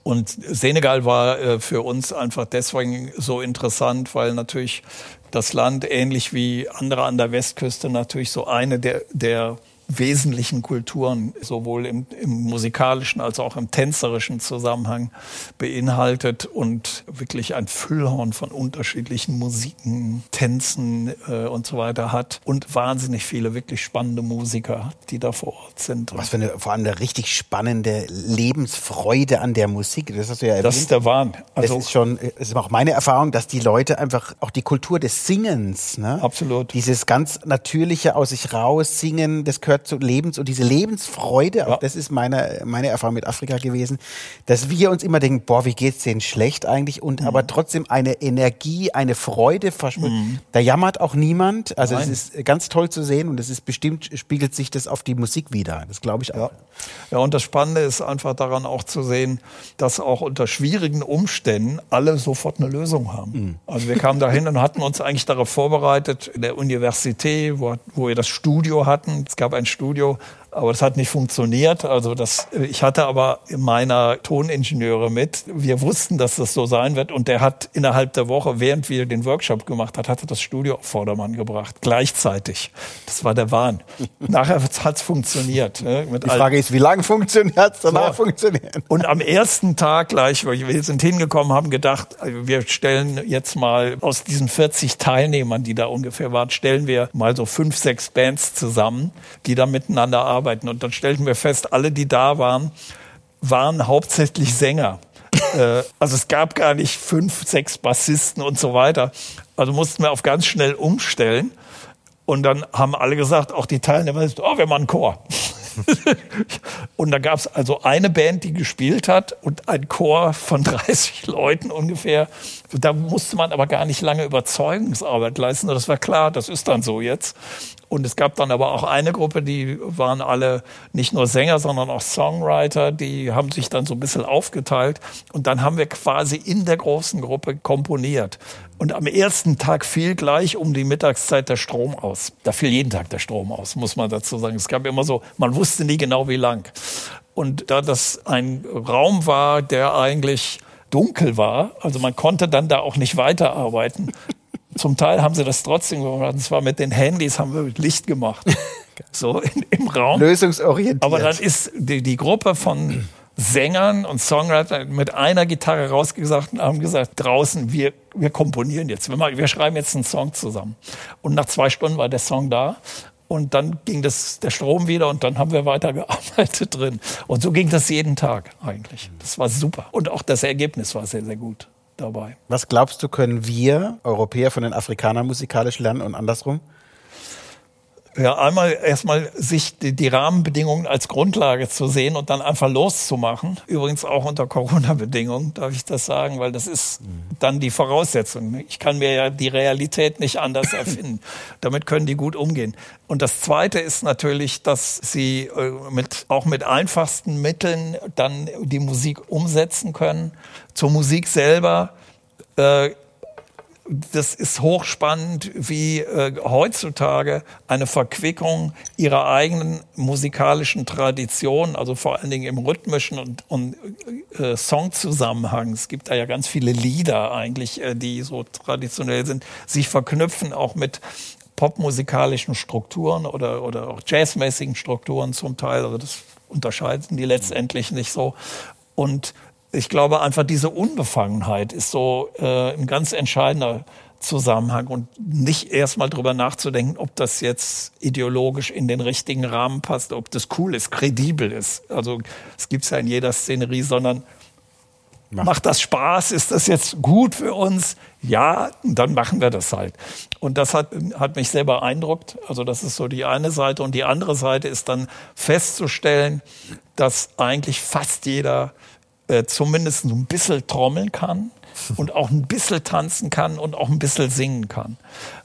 und Senegal war äh, für uns einfach deswegen so interessant, weil natürlich das Land ähnlich wie andere an der Westküste natürlich so eine der, der wesentlichen Kulturen, sowohl im, im, musikalischen als auch im tänzerischen Zusammenhang beinhaltet und wirklich ein Füllhorn von unterschiedlichen Musiken, Tänzen äh, und so weiter hat und wahnsinnig viele wirklich spannende Musiker, die da vor Ort sind. Was für eine vor allem eine richtig spannende Lebensfreude an der Musik. Das hast du ja erwähnt. Das ist der Wahn. Also das ist schon, das ist auch meine Erfahrung, dass die Leute einfach auch die Kultur des Singens, ne? Absolut. Dieses ganz natürliche aus sich raus singen, das gehört zu Lebens und diese Lebensfreude, ja. auch das ist meine, meine Erfahrung mit Afrika gewesen, dass wir uns immer denken, boah, wie geht's denen schlecht eigentlich und mhm. aber trotzdem eine Energie, eine Freude versprüht. Mhm. Da jammert auch niemand. Also es ist ganz toll zu sehen und es ist bestimmt, spiegelt sich das auf die Musik wieder. Das glaube ich auch. Ja. ja, und das Spannende ist einfach daran auch zu sehen, dass auch unter schwierigen Umständen alle sofort eine Lösung haben. Mhm. Also wir kamen dahin und hatten uns eigentlich darauf vorbereitet, in der Universität, wo, wo wir das Studio hatten. Es gab ein Studio aber das hat nicht funktioniert. Also das, ich hatte aber meiner Toningenieure mit. Wir wussten, dass das so sein wird. Und der hat innerhalb der Woche, während wir den Workshop gemacht hat, hatte das Studio auf Vordermann gebracht. Gleichzeitig. Das war der Wahn. Nachher hat es funktioniert. Ne, Die Frage ist, wie lange funktioniert es danach so. funktioniert? Und am ersten Tag gleich, wir sind hingekommen, haben gedacht, wir stellen jetzt mal aus diesen 40 Teilnehmern, die da ungefähr waren, stellen wir mal so fünf, sechs Bands zusammen, die da miteinander arbeiten arbeiten. Und dann stellten wir fest, alle, die da waren, waren hauptsächlich Sänger. äh, also es gab gar nicht fünf, sechs Bassisten und so weiter. Also mussten wir auf ganz schnell umstellen. Und dann haben alle gesagt, auch die Teilnehmer, oh, wir machen Chor. und da gab es also eine Band, die gespielt hat und ein Chor von 30 Leuten ungefähr Da musste man aber gar nicht lange Überzeugungsarbeit leisten. Das war klar, das ist dann so jetzt. Und es gab dann aber auch eine Gruppe, die waren alle nicht nur Sänger, sondern auch Songwriter. Die haben sich dann so ein bisschen aufgeteilt. Und dann haben wir quasi in der großen Gruppe komponiert. Und am ersten Tag fiel gleich um die Mittagszeit der Strom aus. Da fiel jeden Tag der Strom aus, muss man dazu sagen. Es gab immer so, man wusste nie genau wie lang. Und da das ein Raum war, der eigentlich dunkel war, also man konnte dann da auch nicht weiterarbeiten. Zum Teil haben sie das trotzdem gemacht. Und zwar mit den Handys haben wir mit Licht gemacht. So in, im Raum. Lösungsorientiert. Aber dann ist die, die Gruppe von Sängern und Songwritern mit einer Gitarre rausgesagt und haben gesagt, draußen, wir, wir komponieren jetzt. Wir, machen, wir schreiben jetzt einen Song zusammen. Und nach zwei Stunden war der Song da. Und dann ging das, der Strom wieder und dann haben wir weitergearbeitet drin. Und so ging das jeden Tag eigentlich. Das war super. Und auch das Ergebnis war sehr, sehr gut dabei. Was glaubst du, können wir Europäer von den Afrikanern musikalisch lernen und andersrum? Ja, einmal erstmal sich die, die, Rahmenbedingungen als Grundlage zu sehen und dann einfach loszumachen. Übrigens auch unter Corona-Bedingungen, darf ich das sagen, weil das ist dann die Voraussetzung. Ich kann mir ja die Realität nicht anders erfinden. Damit können die gut umgehen. Und das Zweite ist natürlich, dass sie äh, mit, auch mit einfachsten Mitteln dann die Musik umsetzen können. Zur Musik selber äh, das ist hochspannend, wie äh, heutzutage eine Verquickung ihrer eigenen musikalischen Tradition, also vor allen Dingen im rhythmischen und, und äh, Songzusammenhang, es gibt da ja ganz viele Lieder eigentlich, äh, die so traditionell sind, sich verknüpfen auch mit popmusikalischen Strukturen oder, oder auch jazzmäßigen Strukturen zum Teil. Also das unterscheiden die letztendlich nicht so. Und ich glaube einfach diese Unbefangenheit ist so äh, ein ganz entscheidender Zusammenhang und nicht erstmal drüber nachzudenken, ob das jetzt ideologisch in den richtigen Rahmen passt, ob das cool ist, kredibel ist. Also es gibt's ja in jeder Szenerie, sondern Macht. macht das Spaß? Ist das jetzt gut für uns? Ja, dann machen wir das halt. Und das hat, hat mich sehr beeindruckt. Also das ist so die eine Seite. Und die andere Seite ist dann festzustellen, dass eigentlich fast jeder äh, zumindest ein bisschen trommeln kann und auch ein bisschen tanzen kann und auch ein bisschen singen kann.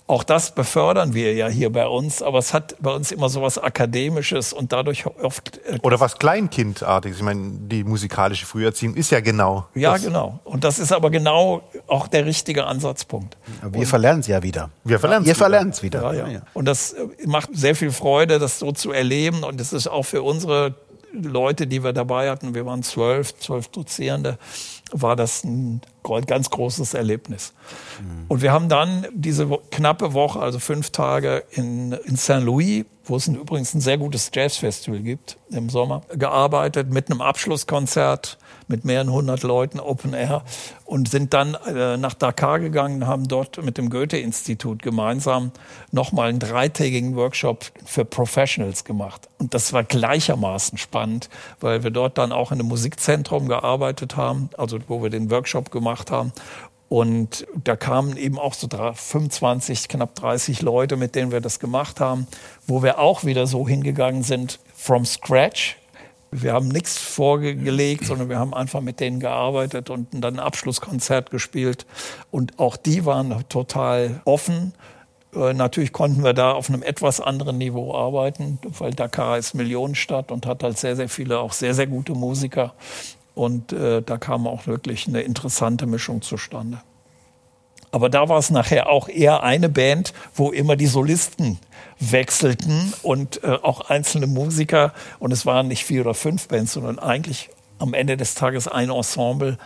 Auch das befördern wir ja hier bei uns, aber es hat bei uns immer so was Akademisches und dadurch oft. Äh, Oder was Kleinkindartiges. Ich meine, die musikalische Früherziehung ist ja genau. Ja, genau. Und das ist aber genau auch der richtige Ansatzpunkt. Aber wir verlernen es ja wieder. Wir verlernen es verlernt es wieder. Ja, ja. Und das äh, macht sehr viel Freude, das so zu erleben. Und es ist auch für unsere Leute, die wir dabei hatten, wir waren zwölf, zwölf Dozierende, war das ein ganz großes Erlebnis. Mhm. Und wir haben dann diese knappe Woche, also fünf Tage in, in St. Louis, wo es übrigens ein sehr gutes Jazzfestival gibt im Sommer, gearbeitet mit einem Abschlusskonzert mit mehreren hundert Leuten Open Air und sind dann äh, nach Dakar gegangen, haben dort mit dem Goethe-Institut gemeinsam nochmal einen dreitägigen Workshop für Professionals gemacht. Und das war gleichermaßen spannend, weil wir dort dann auch in einem Musikzentrum gearbeitet haben, also wo wir den Workshop gemacht haben. Und da kamen eben auch so 25, knapp 30 Leute, mit denen wir das gemacht haben, wo wir auch wieder so hingegangen sind, from scratch, wir haben nichts vorgelegt, sondern wir haben einfach mit denen gearbeitet und dann ein Abschlusskonzert gespielt. Und auch die waren total offen. Äh, natürlich konnten wir da auf einem etwas anderen Niveau arbeiten, weil Dakar ist Millionenstadt und hat halt sehr, sehr viele, auch sehr, sehr gute Musiker. Und äh, da kam auch wirklich eine interessante Mischung zustande. Aber da war es nachher auch eher eine Band, wo immer die Solisten wechselten und äh, auch einzelne Musiker. Und es waren nicht vier oder fünf Bands, sondern eigentlich am Ende des Tages ein Ensemble.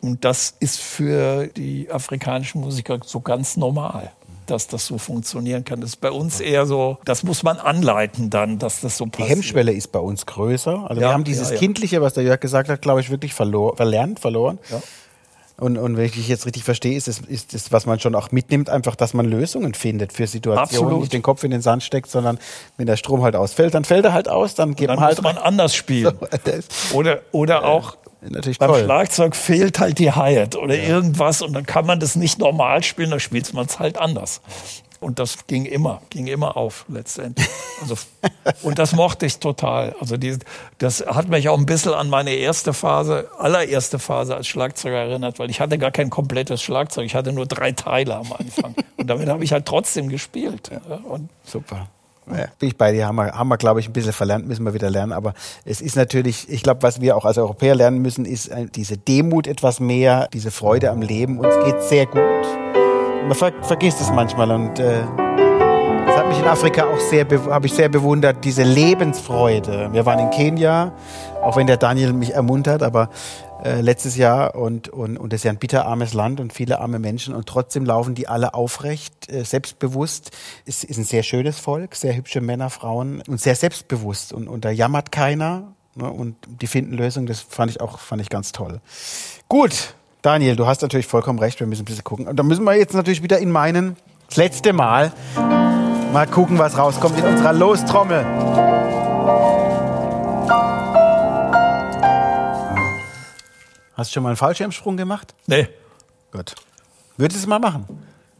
Und das ist für die afrikanischen Musiker so ganz normal dass das so funktionieren kann. Das ist bei uns eher so, das muss man anleiten dann, dass das so passiert. Die Hemmschwelle ist bei uns größer. Also ja, wir haben dieses ja, ja. Kindliche, was der Jörg gesagt hat, glaube ich, wirklich verlor verlernt, verloren. Und, und wenn ich dich jetzt richtig verstehe, ist es, ist es, was man schon auch mitnimmt, einfach, dass man Lösungen findet für Situationen, Absolut. nicht den Kopf in den Sand steckt, sondern wenn der Strom halt ausfällt, dann fällt er halt aus, dann geht man halt. Muss man anders spielen. So, oder, oder äh, auch natürlich beim toll. Schlagzeug fehlt halt die Hi-Hat oder ja. irgendwas und dann kann man das nicht normal spielen, dann spielt man es halt anders. Und das ging immer, ging immer auf letztendlich. Also, und das mochte ich total. Also die, das hat mich auch ein bisschen an meine erste Phase, allererste Phase als Schlagzeuger erinnert, weil ich hatte gar kein komplettes Schlagzeug. Ich hatte nur drei Teile am Anfang. Und damit habe ich halt trotzdem gespielt. Ja, und Super. Ja, bin ich bei dir, haben wir, haben wir glaube ich, ein bisschen verlernt, müssen wir wieder lernen. Aber es ist natürlich, ich glaube, was wir auch als Europäer lernen müssen, ist äh, diese Demut etwas mehr, diese Freude am Leben. Uns geht sehr gut. Man ver vergisst es manchmal und äh, das hat mich in Afrika auch sehr, habe ich sehr bewundert, diese Lebensfreude. Wir waren in Kenia, auch wenn der Daniel mich ermuntert, aber äh, letztes Jahr und, und, und das ist ja ein bitterarmes Land und viele arme Menschen und trotzdem laufen die alle aufrecht, äh, selbstbewusst. Es ist ein sehr schönes Volk, sehr hübsche Männer, Frauen und sehr selbstbewusst und, und da jammert keiner ne, und die finden Lösungen, das fand ich auch fand ich ganz toll. Gut, Daniel, du hast natürlich vollkommen recht, wir müssen ein bisschen gucken. Und da müssen wir jetzt natürlich wieder in meinen, das letzte Mal, mal gucken, was rauskommt in unserer Lostrommel. Hast du schon mal einen Fallschirmsprung gemacht? nee, Gut. Würdest du es mal machen?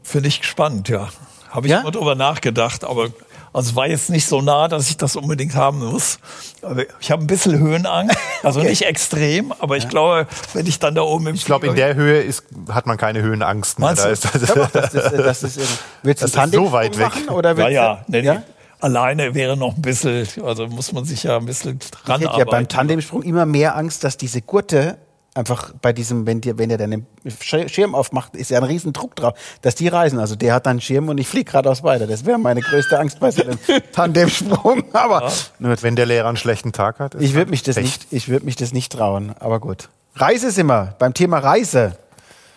finde ich spannend, ja. Habe ich Ja? mal drüber nachgedacht, aber also es war jetzt nicht so nah, dass ich das unbedingt haben muss. Aber ich habe ein bisschen Höhenangst, also Okay. nicht extrem, aber ich glaube, wenn ich dann da oben im Ich glaube, in der Höhe ist, hat man keine Höhenangst mehr. Da du? ist, das, Ja, das ist, äh, das ist, würdest du Das ist so weit weg. machen? Oder ja, ja, nee, ja? Alleine wäre noch ein bisschen, also muss man sich ja ein bisschen Ich dran hätte ja beim Tandemsprung immer mehr Angst, dass diese Gurte einfach bei diesem, wenn dir, wenn der deinen Sch- Schirm aufmacht, ist ja ein riesen Druck drauf, dass die reisen. Also der hat dann einen Schirm und ich fliege geradeaus weiter. Das wäre meine größte Angst bei so einem Tandemsprung. Aber nur, wenn der Lehrer einen schlechten Tag hat. ist ich würde mich das Pech. nicht, ich würde mich das nicht trauen. Aber gut. Reise sind wir beim Thema Reise.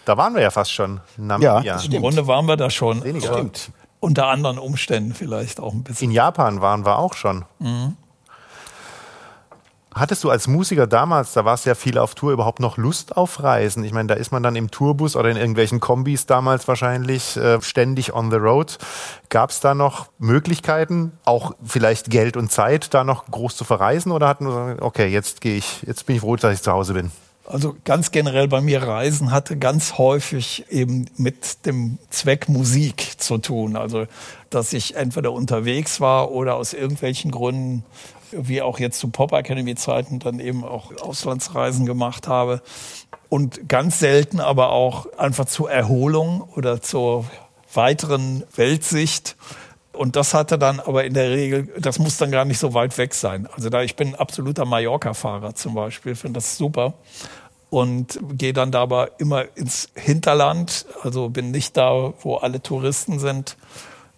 Da waren wir ja fast schon. Ja, Namibia. das Im. Grunde waren wir da schon. Stimmt. Unter anderen Umständen vielleicht auch ein bisschen. In Japan waren wir auch schon. Hattest du als Musiker damals, da warst du ja viel auf Tour, überhaupt noch Lust auf Reisen? Ich meine, da ist man dann im Tourbus oder in irgendwelchen Kombis damals wahrscheinlich äh, ständig on the road. Gab es da noch Möglichkeiten, auch vielleicht Geld und Zeit, da noch groß zu verreisen? Oder hatten wir okay, jetzt gehe ich, jetzt bin ich froh, dass ich zu Hause bin? Also ganz generell bei mir Reisen hatte ganz häufig eben mit dem Zweck Musik zu tun. Also dass ich entweder unterwegs war oder aus irgendwelchen Gründen, wie auch jetzt zu Pop Academy Zeiten, dann eben auch Auslandsreisen gemacht habe. Und ganz selten aber auch einfach zur Erholung oder zur weiteren Weltsicht. Und das hatte dann aber in der Regel, das muss dann gar nicht so weit weg sein. Also da ich bin absoluter Mallorca-Fahrer zum Beispiel, finde das super und gehe dann dabei immer ins Hinterland. Also bin nicht da, wo alle Touristen sind.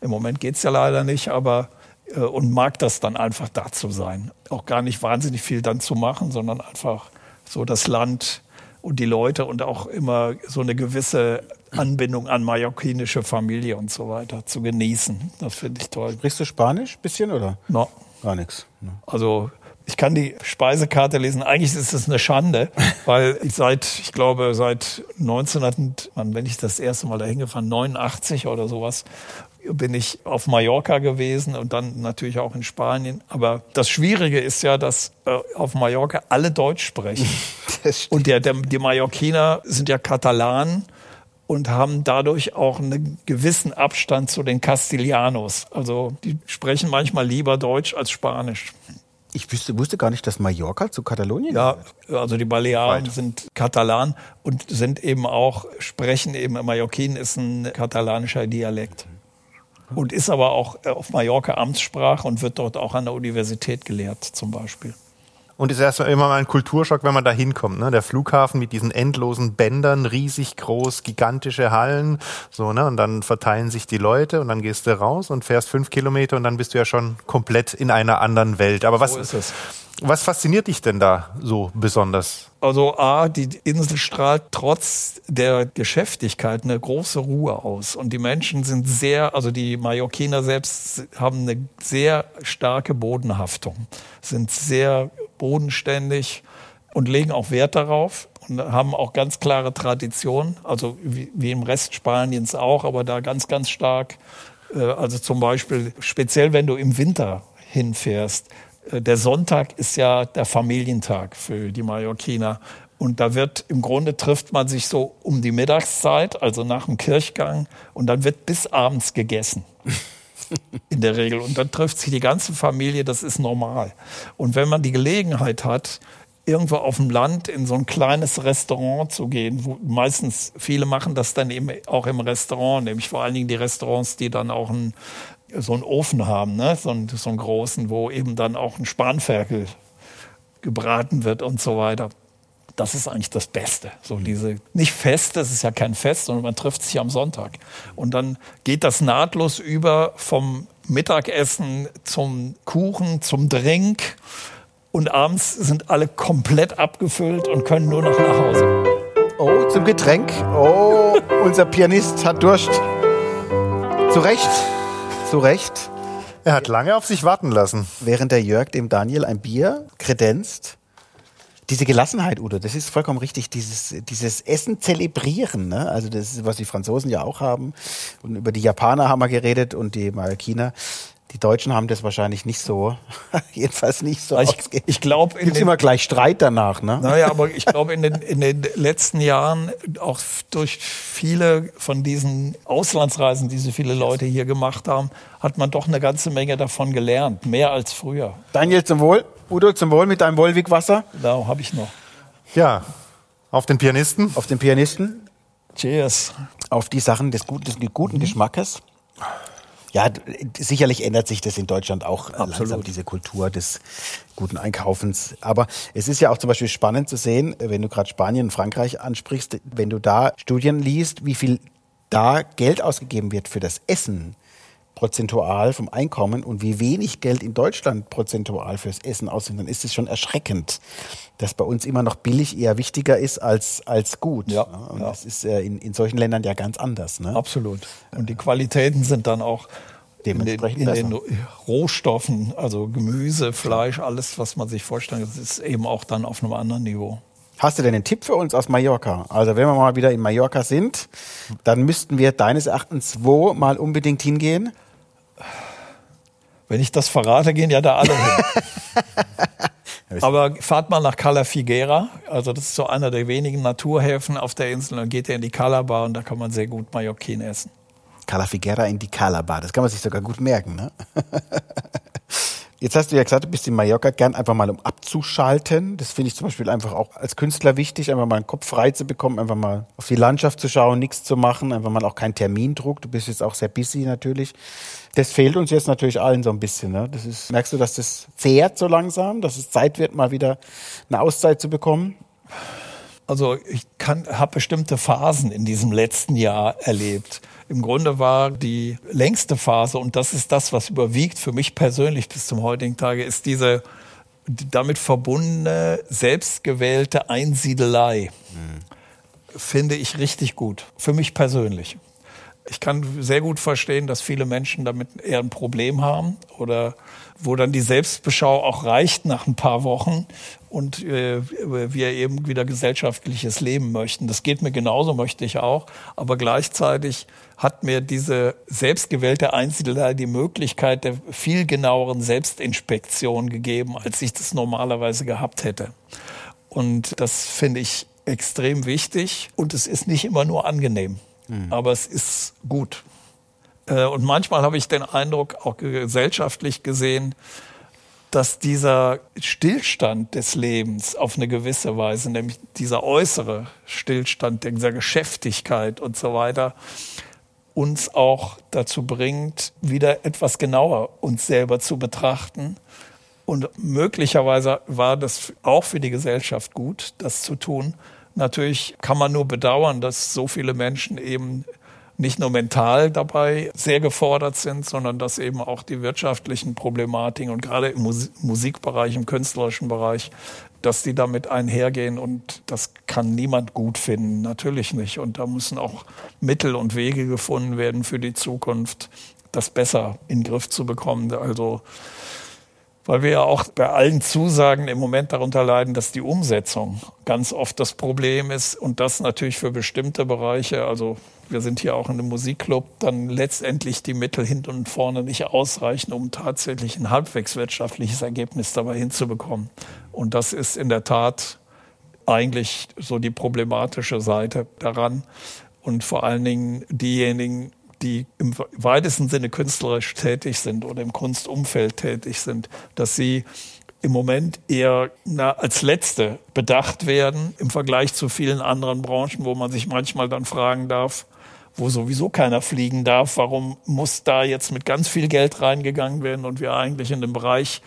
Im Moment geht's ja leider nicht, aber äh, und mag das dann einfach da zu sein. Auch gar nicht wahnsinnig viel dann zu machen, sondern einfach so das Land und die Leute und auch immer so eine gewisse Anbindung an mallorquinische Familie und so weiter zu genießen. Das finde ich toll. Sprichst du Spanisch bisschen oder? No. Gar nichts. Also ich kann die Speisekarte lesen. Eigentlich ist es eine Schande, weil ich seit, ich glaube, seit 1900, wann bin ich das erste Mal dahin gefahren, 89 oder sowas, bin ich auf Mallorca gewesen und dann natürlich auch in Spanien. Aber das Schwierige ist ja, dass äh, auf Mallorca alle Deutsch sprechen. Und der, der, die Mallorquiner sind ja Katalanen und haben dadurch auch einen gewissen Abstand zu den Castilianos. Also die sprechen manchmal lieber Deutsch als Spanisch. Ich wüsste, wusste gar nicht, dass Mallorca zu Katalonien Ja, also die Balearen Weit. sind Katalan und sind eben auch, sprechen eben, Mallorquin ist ein katalanischer Dialekt. Und ist aber auch äh, auf Mallorca Amtssprache und wird dort auch an der Universität gelehrt, zum Beispiel. Und es ist erstmal immer mal ein Kulturschock, wenn man da hinkommt. Ne? Der Flughafen mit diesen endlosen Bändern, riesig groß, gigantische Hallen. So, ne? Und dann verteilen sich die Leute und dann gehst du raus und fährst fünf Kilometer und dann bist du ja schon komplett in einer anderen Welt. Aber was, So ist es. was fasziniert dich denn da so besonders? Also A, die Insel strahlt trotz der Geschäftigkeit eine große Ruhe aus. Und die Menschen sind sehr, also die Mallorquiner selbst haben eine sehr starke Bodenhaftung, sind sehr bodenständig und legen auch Wert darauf und haben auch ganz klare Traditionen, also wie, im Rest Spaniens auch, aber da ganz, ganz stark. Äh, Also zum Beispiel, speziell wenn du im Winter hinfährst, äh, der Sonntag ist ja der Familientag für die Mallorquiner. Und da wird im Grunde trifft man sich so um die Mittagszeit, also nach dem Kirchgang, und dann wird bis abends gegessen. In der Regel. Und dann trifft sich die ganze Familie, das ist normal. Und wenn man die Gelegenheit hat, irgendwo auf dem Land in so ein kleines Restaurant zu gehen, wo meistens viele machen das dann eben auch im Restaurant, nämlich vor allen Dingen die Restaurants, die dann auch ein, so einen Ofen haben, ne? so, einen, so einen großen, wo eben dann auch ein Spanferkel gebraten wird und so weiter. Das ist eigentlich das Beste. So diese nicht Fest, das ist ja kein Fest, sondern man trifft sich am Sonntag. Und dann geht das nahtlos über vom Mittagessen zum Kuchen, zum Drink. Und abends sind alle komplett abgefüllt und können nur noch nach Hause. Oh, zum Getränk. Oh, unser Pianist hat Durst. Zu Recht. Zu Recht. Er hat lange auf sich warten lassen. Während der Jörg dem Daniel ein Bier kredenzt. Diese Gelassenheit, Udo, das ist vollkommen richtig. Dieses, dieses Essen zelebrieren, ne? also das ist, was die Franzosen ja auch haben. Und über die Japaner haben wir geredet und die Marokkaner. Die Deutschen haben das wahrscheinlich nicht so, jedenfalls nicht so Ich, ich glaube, Gibt immer gleich Streit danach, ne? Naja, aber ich glaube, in den, in den letzten Jahren, auch durch viele von diesen Auslandsreisen, die so viele Leute hier gemacht haben, hat man doch eine ganze Menge davon gelernt. Mehr als früher. Daniel zum Wohl. Udo zum Wohl mit deinem Wolwig-Wasser. Da habe ich noch. Ja, auf den Pianisten. Auf den Pianisten. Cheers. Auf die Sachen des guten, des guten Mhm. Geschmackes. Ja, sicherlich ändert sich das in Deutschland auch äh, langsam, Absolut. diese Kultur des guten Einkaufens. Aber es ist ja auch zum Beispiel spannend zu sehen, wenn du gerade Spanien und Frankreich ansprichst, wenn du da Studien liest, wie viel da Geld ausgegeben wird für das Essen prozentual vom Einkommen und wie wenig Geld in Deutschland prozentual fürs Essen ausgibt, dann ist es schon erschreckend, dass bei uns immer noch billig eher wichtiger ist als, als gut. Ja, ne? Und ja. das ist äh, in, in solchen Ländern ja ganz anders. Ne? Absolut. Und die Qualitäten sind dann auch in den, Dementsprechend in den Rohstoffen, also Gemüse, Fleisch, alles, was man sich vorstellt, das ist eben auch dann auf einem anderen Niveau. Hast du denn einen Tipp für uns aus Mallorca? Also wenn wir mal wieder in Mallorca sind, dann müssten wir deines Erachtens wo mal unbedingt hingehen? Wenn ich das verrate, gehen ja da alle hin. Aber fahrt mal nach Cala Figuera, also das ist so einer der wenigen Naturhäfen auf der Insel, dann geht ihr in die Calabar und da kann man sehr gut Mallorquin essen. Cala Figuera in die Calabar. Das kann man sich sogar gut merken, ne? Jetzt hast du ja gesagt, du bist in Mallorca gern einfach mal um abzuschalten. Das finde ich zum Beispiel einfach auch als Künstler wichtig, einfach mal einen Kopf frei zu bekommen, einfach mal auf die Landschaft zu schauen, nichts zu machen, einfach mal auch keinen Termindruck. Du bist jetzt auch sehr busy natürlich. Das fehlt uns jetzt natürlich allen so ein bisschen. Ne? Das ist, merkst du, dass das zehrt so langsam, dass es Zeit wird, mal wieder eine Auszeit zu bekommen? Also ich habe bestimmte Phasen in diesem letzten Jahr erlebt. Im Grunde war die längste Phase, und das ist das, was überwiegt für mich persönlich bis zum heutigen Tage, ist diese damit verbundene, selbstgewählte Einsiedelei. Finde ich richtig gut. Für mich persönlich. Ich kann sehr gut verstehen, dass viele Menschen damit eher ein Problem haben oder wo dann die Selbstbeschau auch reicht nach ein paar Wochen und äh, wir eben wieder gesellschaftliches Leben möchten. Das geht mir genauso, möchte ich auch. Aber gleichzeitig hat mir diese selbstgewählte Einsiedelei die Möglichkeit der viel genaueren Selbstinspektion gegeben, als ich das normalerweise gehabt hätte. Und das finde ich extrem wichtig. Und es ist nicht immer nur angenehm, aber es ist gut. Äh, Und manchmal habe ich den Eindruck, auch gesellschaftlich gesehen, dass dieser Stillstand des Lebens auf eine gewisse Weise, nämlich dieser äußere Stillstand, dieser Geschäftigkeit und so weiter, uns auch dazu bringt, wieder etwas genauer uns selber zu betrachten. Und möglicherweise war das auch für die Gesellschaft gut, das zu tun. Natürlich kann man nur bedauern, dass so viele Menschen eben nicht nur mental dabei sehr gefordert sind, sondern dass eben auch die wirtschaftlichen Problematiken und gerade im Mus Musikbereich, im künstlerischen Bereich, dass die damit einhergehen und das kann niemand gut finden, natürlich nicht. Und da müssen auch Mittel und Wege gefunden werden für die Zukunft, das besser in den Griff zu bekommen. Also weil wir ja auch bei allen Zusagen im Moment darunter leiden, dass die Umsetzung ganz oft das Problem ist und das natürlich für bestimmte Bereiche, also wir sind hier auch in einem Musikclub, dann letztendlich die Mittel hinten und vorne nicht ausreichen, um tatsächlich ein halbwegs wirtschaftliches Ergebnis dabei hinzubekommen. Und das ist in der Tat eigentlich so die problematische Seite daran. Und vor allen Dingen diejenigen, die im weitesten Sinne künstlerisch tätig sind oder im Kunstumfeld tätig sind, dass sie im Moment eher na, als Letzte bedacht werden im Vergleich zu vielen anderen Branchen, wo man sich manchmal dann fragen darf, wo sowieso keiner fliegen darf, warum muss da jetzt mit ganz viel Geld reingegangen werden und wir eigentlich in dem Bereich,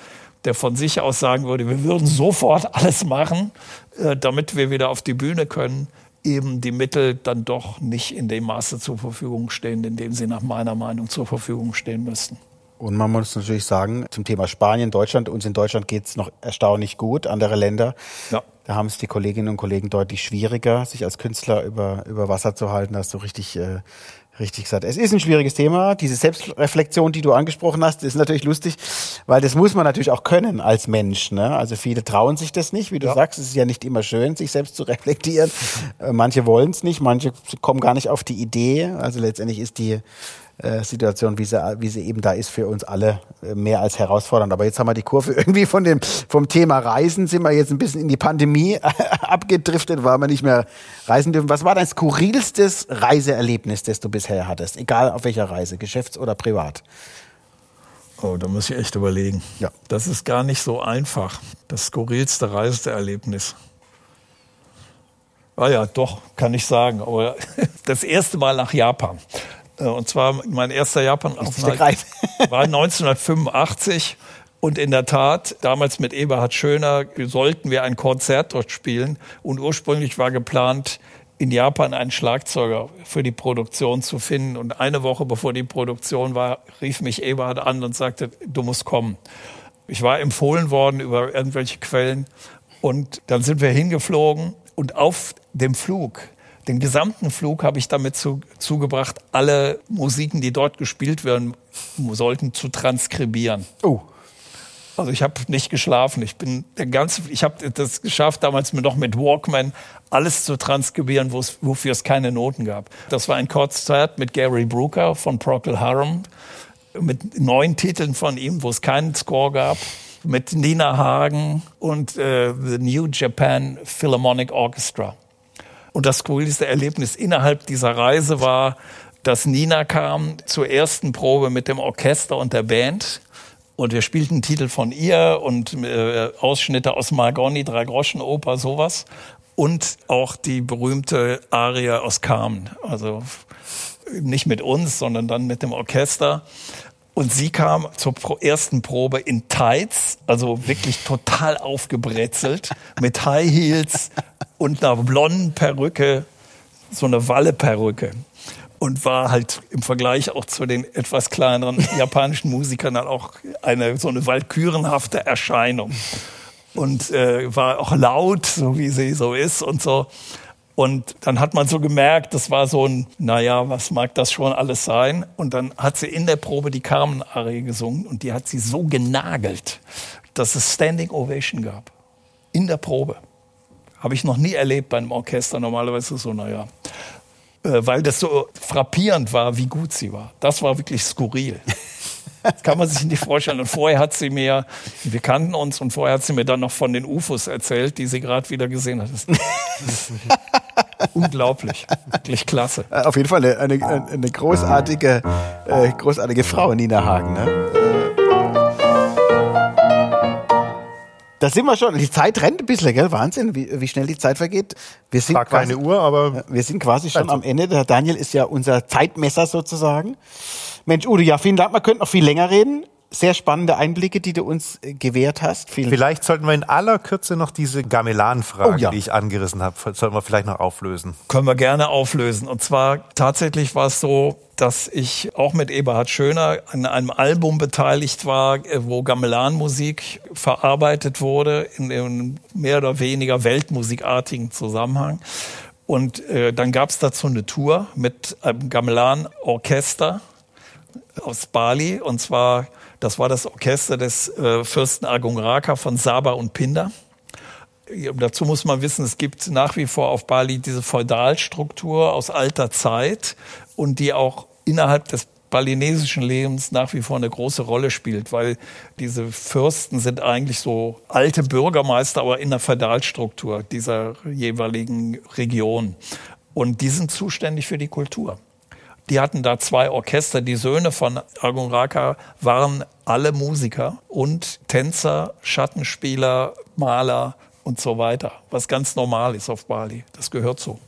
der von sich aus sagen würde, wir würden sofort alles machen, äh, damit wir wieder auf die Bühne können, eben die Mittel dann doch nicht in dem Maße zur Verfügung stehen, in dem sie nach meiner Meinung zur Verfügung stehen müssten. Und man muss natürlich sagen, zum Thema Spanien, Deutschland, uns in Deutschland geht es noch erstaunlich gut. Andere Länder, ja. da haben es die Kolleginnen und Kollegen deutlich schwieriger, sich als Künstler über, über Wasser zu halten. Da hast du richtig, äh, richtig gesagt. Es ist ein schwieriges Thema. Diese Selbstreflexion, die du angesprochen hast, ist natürlich lustig, weil das muss man natürlich auch können als Mensch. Ne? Also viele trauen sich das nicht, wie du ja. sagst. Es ist ja nicht immer schön, sich selbst zu reflektieren. Äh, manche wollen es nicht, manche kommen gar nicht auf die Idee. Also letztendlich ist die äh, Situation, wie sie, wie sie eben da ist, für uns alle äh, mehr als herausfordernd. Aber jetzt haben wir die Kurve irgendwie von dem, vom Thema Reisen sind wir jetzt ein bisschen in die Pandemie abgedriftet, weil wir nicht mehr reisen dürfen. Was war dein skurrilstes Reiseerlebnis, das du bisher hattest? Egal auf welcher Reise, geschäfts- oder privat? Oh, da muss ich echt überlegen. Ja. Das ist gar nicht so einfach. Das skurrilste Reiseerlebnis. Ah ja, doch, kann ich sagen. Aber das erste Mal nach Japan. Äh, und zwar mein erster Japan-Aufenthalt war 1985. Und in der Tat, damals mit Eberhard Schöner sollten wir ein Konzert dort spielen. Und ursprünglich war geplant, in Japan einen Schlagzeuger für die Produktion zu finden. Und eine Woche bevor die Produktion war, rief mich Eberhard an und sagte, du musst kommen. Ich war empfohlen worden über irgendwelche Quellen. Und dann sind wir hingeflogen und auf dem Flug den gesamten Flug habe ich damit zu, zugebracht, alle Musiken, die dort gespielt werden sollten, zu transkribieren. Oh. Also ich habe nicht geschlafen. Ich bin der ganze, ich habe das geschafft, damals noch mit Walkman alles zu transkribieren, wofür es keine Noten gab. Das war ein Konzert mit Gary Brooker von Procol Harum, mit neun Titeln von ihm, wo es keinen Score gab, mit Nina Hagen und äh, The New Japan Philharmonic Orchestra. Und das skurrilste Erlebnis innerhalb dieser Reise war, dass Nina kam zur ersten Probe mit dem Orchester und der Band. Und wir spielten Titel von ihr und äh, Ausschnitte aus Margoni, Drei-Groschen-Oper, sowas. Und auch die berühmte Arie aus Carmen. Also nicht mit uns, sondern dann mit dem Orchester. Und sie kam zur ersten Probe in Tights, also wirklich total aufgebrezelt, mit High Heels und einer blonden Perücke, so eine Walle-Perücke. Und war halt im Vergleich auch zu den etwas kleineren japanischen Musikern dann auch eine so eine walkürenhafte Erscheinung. Und äh, war auch laut, so wie sie so ist und so. Und dann hat man so gemerkt, das war so ein, naja, was mag das schon alles sein? Und dann hat sie in der Probe die Carmen-Arie gesungen und die hat sie so genagelt, dass es Standing Ovation gab. In der Probe. Habe ich noch nie erlebt bei einem Orchester. Normalerweise so, naja. Äh, weil das so frappierend war, wie gut sie war. Das war wirklich skurril. Das kann man sich nicht vorstellen. Und vorher hat sie mir, wir kannten uns, und vorher hat sie mir dann noch von den UFOs erzählt, die sie gerade wieder gesehen hat. unglaublich, wirklich klasse. Äh, auf jeden Fall eine, eine, eine großartige, äh, großartige Frau, Nina Hagen. Ne? Da sind wir schon. Die Zeit rennt ein bisschen, gell? Wahnsinn, wie, wie schnell die Zeit vergeht. Wir sind War quasi, keine Uhr, aber. Wir sind quasi schon also. am Ende. Der Daniel ist ja unser Zeitmesser sozusagen. Mensch, Udo, ja, vielen Dank. Man könnte noch viel länger reden sehr spannende Einblicke, die du uns äh, gewährt hast. Vielen vielleicht sollten wir in aller Kürze noch diese Gamelan-Frage, oh, ja. die ich angerissen habe, sollten wir vielleicht noch auflösen. Können wir gerne auflösen. Und zwar tatsächlich war es so, dass ich auch mit Eberhard Schöner an einem Album beteiligt war, äh, wo Gamelan-Musik verarbeitet wurde in einem mehr oder weniger weltmusikartigen Zusammenhang. Und äh, dann gab es dazu eine Tour mit einem Gamelan-Orchester aus Bali. Und zwar das war das Orchester des äh, Fürsten Agung Raka von Saba und Pinda. Dazu muss man wissen, es gibt nach wie vor auf Bali diese Feudalstruktur aus alter Zeit und die auch innerhalb des balinesischen Lebens nach wie vor eine große Rolle spielt, weil diese Fürsten sind eigentlich so alte Bürgermeister, aber in der Feudalstruktur dieser jeweiligen Region. Und die sind zuständig für die Kultur. Die hatten da zwei Orchester. Die Söhne von Agung Raka waren alle Musiker und Tänzer, Schattenspieler, Maler und so weiter, was ganz normal ist auf Bali. Das gehört so.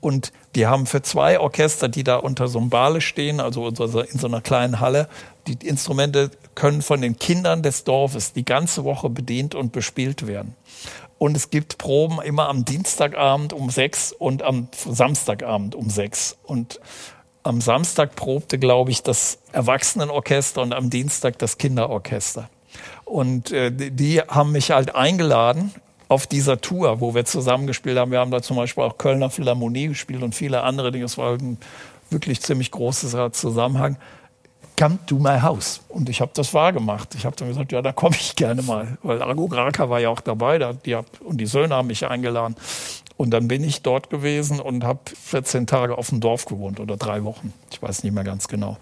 Und die haben für zwei Orchester, die da unter so einem Bale stehen, also in so einer kleinen Halle, die Instrumente können von den Kindern des Dorfes die ganze Woche bedient und bespielt werden. Und es gibt Proben immer am Dienstagabend um sechs und am Samstagabend um sechs. Und am Samstag probte, glaube ich, das Erwachsenenorchester und am Dienstag das Kinderorchester. Und äh, die haben mich halt eingeladen auf dieser Tour, wo wir zusammen gespielt haben. Wir haben da zum Beispiel auch Kölner Philharmonie gespielt und viele andere Dinge. Es war ein wirklich ziemlich großer Zusammenhang. Come to my house. Und ich habe das wahrgemacht. Ich habe dann gesagt, ja, da komme ich gerne mal. Weil Argo Graka war ja auch dabei da, die hab, und die Söhne haben mich eingeladen. Und dann bin ich dort gewesen und habe 14 Tage auf dem Dorf gewohnt oder drei Wochen. Ich weiß nicht mehr ganz genau.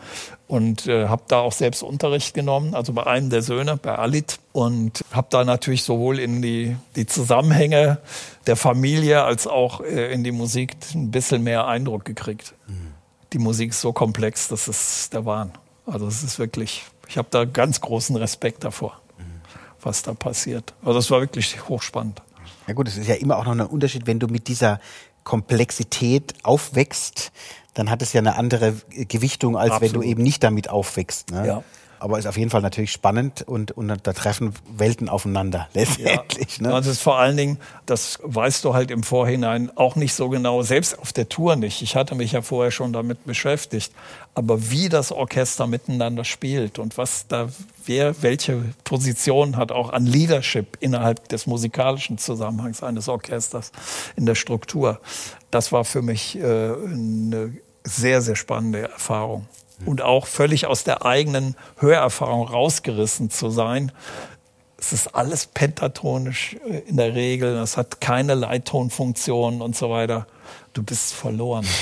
Und äh, habe da auch selbst Unterricht genommen, also bei einem der Söhne, bei Alit. Und habe da natürlich sowohl in die, die Zusammenhänge der Familie als auch äh, in die Musik ein bisschen mehr Eindruck gekriegt. Mhm. Die Musik ist so komplex, das ist der Wahn. Also es ist wirklich, ich habe da ganz großen Respekt davor, mhm. was da passiert. Also das war wirklich hochspannend. Ja gut, es ist ja immer auch noch ein Unterschied, wenn du mit dieser Komplexität aufwächst, dann hat es ja eine andere Gewichtung, als Absolut. wenn du eben nicht damit aufwächst. Ne? Ja aber ist auf jeden Fall natürlich spannend und, und da treffen Welten aufeinander letztendlich. Ja. Ne? Also es ist vor allen Dingen, das weißt du halt im Vorhinein auch nicht so genau, selbst auf der Tour nicht. Ich hatte mich ja vorher schon damit beschäftigt. Aber wie das Orchester miteinander spielt und was da, wer welche Position hat, auch an Leadership innerhalb des musikalischen Zusammenhangs eines Orchesters in der Struktur, das war für mich äh, eine sehr, sehr spannende Erfahrung und auch völlig aus der eigenen Hörerfahrung rausgerissen zu sein. Es ist alles pentatonisch äh, in der Regel, es hat keine Leittonfunktion und so weiter. Du bist verloren.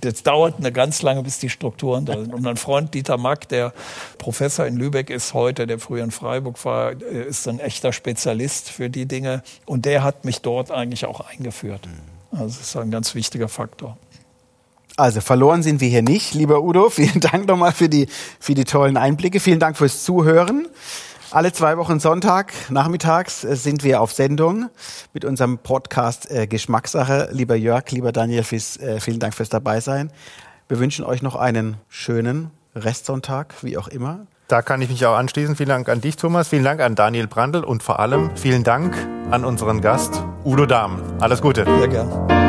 Das dauert eine ganz lange, bis die Strukturen da sind. Und mein Freund Dieter Mack, der Professor in Lübeck ist heute, der früher in Freiburg war, äh, ist ein echter Spezialist für die Dinge. Und der hat mich dort eigentlich auch eingeführt. Also das ist ein ganz wichtiger Faktor. Also verloren sind wir hier nicht, lieber Udo. Vielen Dank nochmal für die, für die tollen Einblicke. Vielen Dank fürs Zuhören. Alle zwei Wochen Sonntag nachmittags äh, sind wir auf Sendung mit unserem Podcast äh, Geschmackssache. Lieber Jörg, lieber Daniel, fürs, äh, vielen Dank fürs Dabeisein. Wir wünschen euch noch einen schönen Restsonntag, wie auch immer. Da kann ich mich auch anschließen. Vielen Dank an dich, Thomas. Vielen Dank an Daniel Brandl und vor allem vielen Dank an unseren Gast Udo Dahm. Alles Gute. Sehr gerne.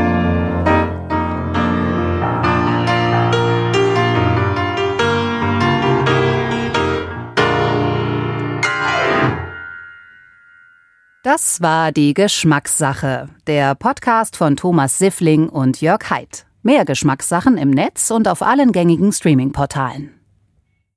Das war die Geschmackssache, der Podcast von Thomas Siffling und Jörg Haidt. Mehr Geschmackssachen im Netz und auf allen gängigen Streaming-Portalen.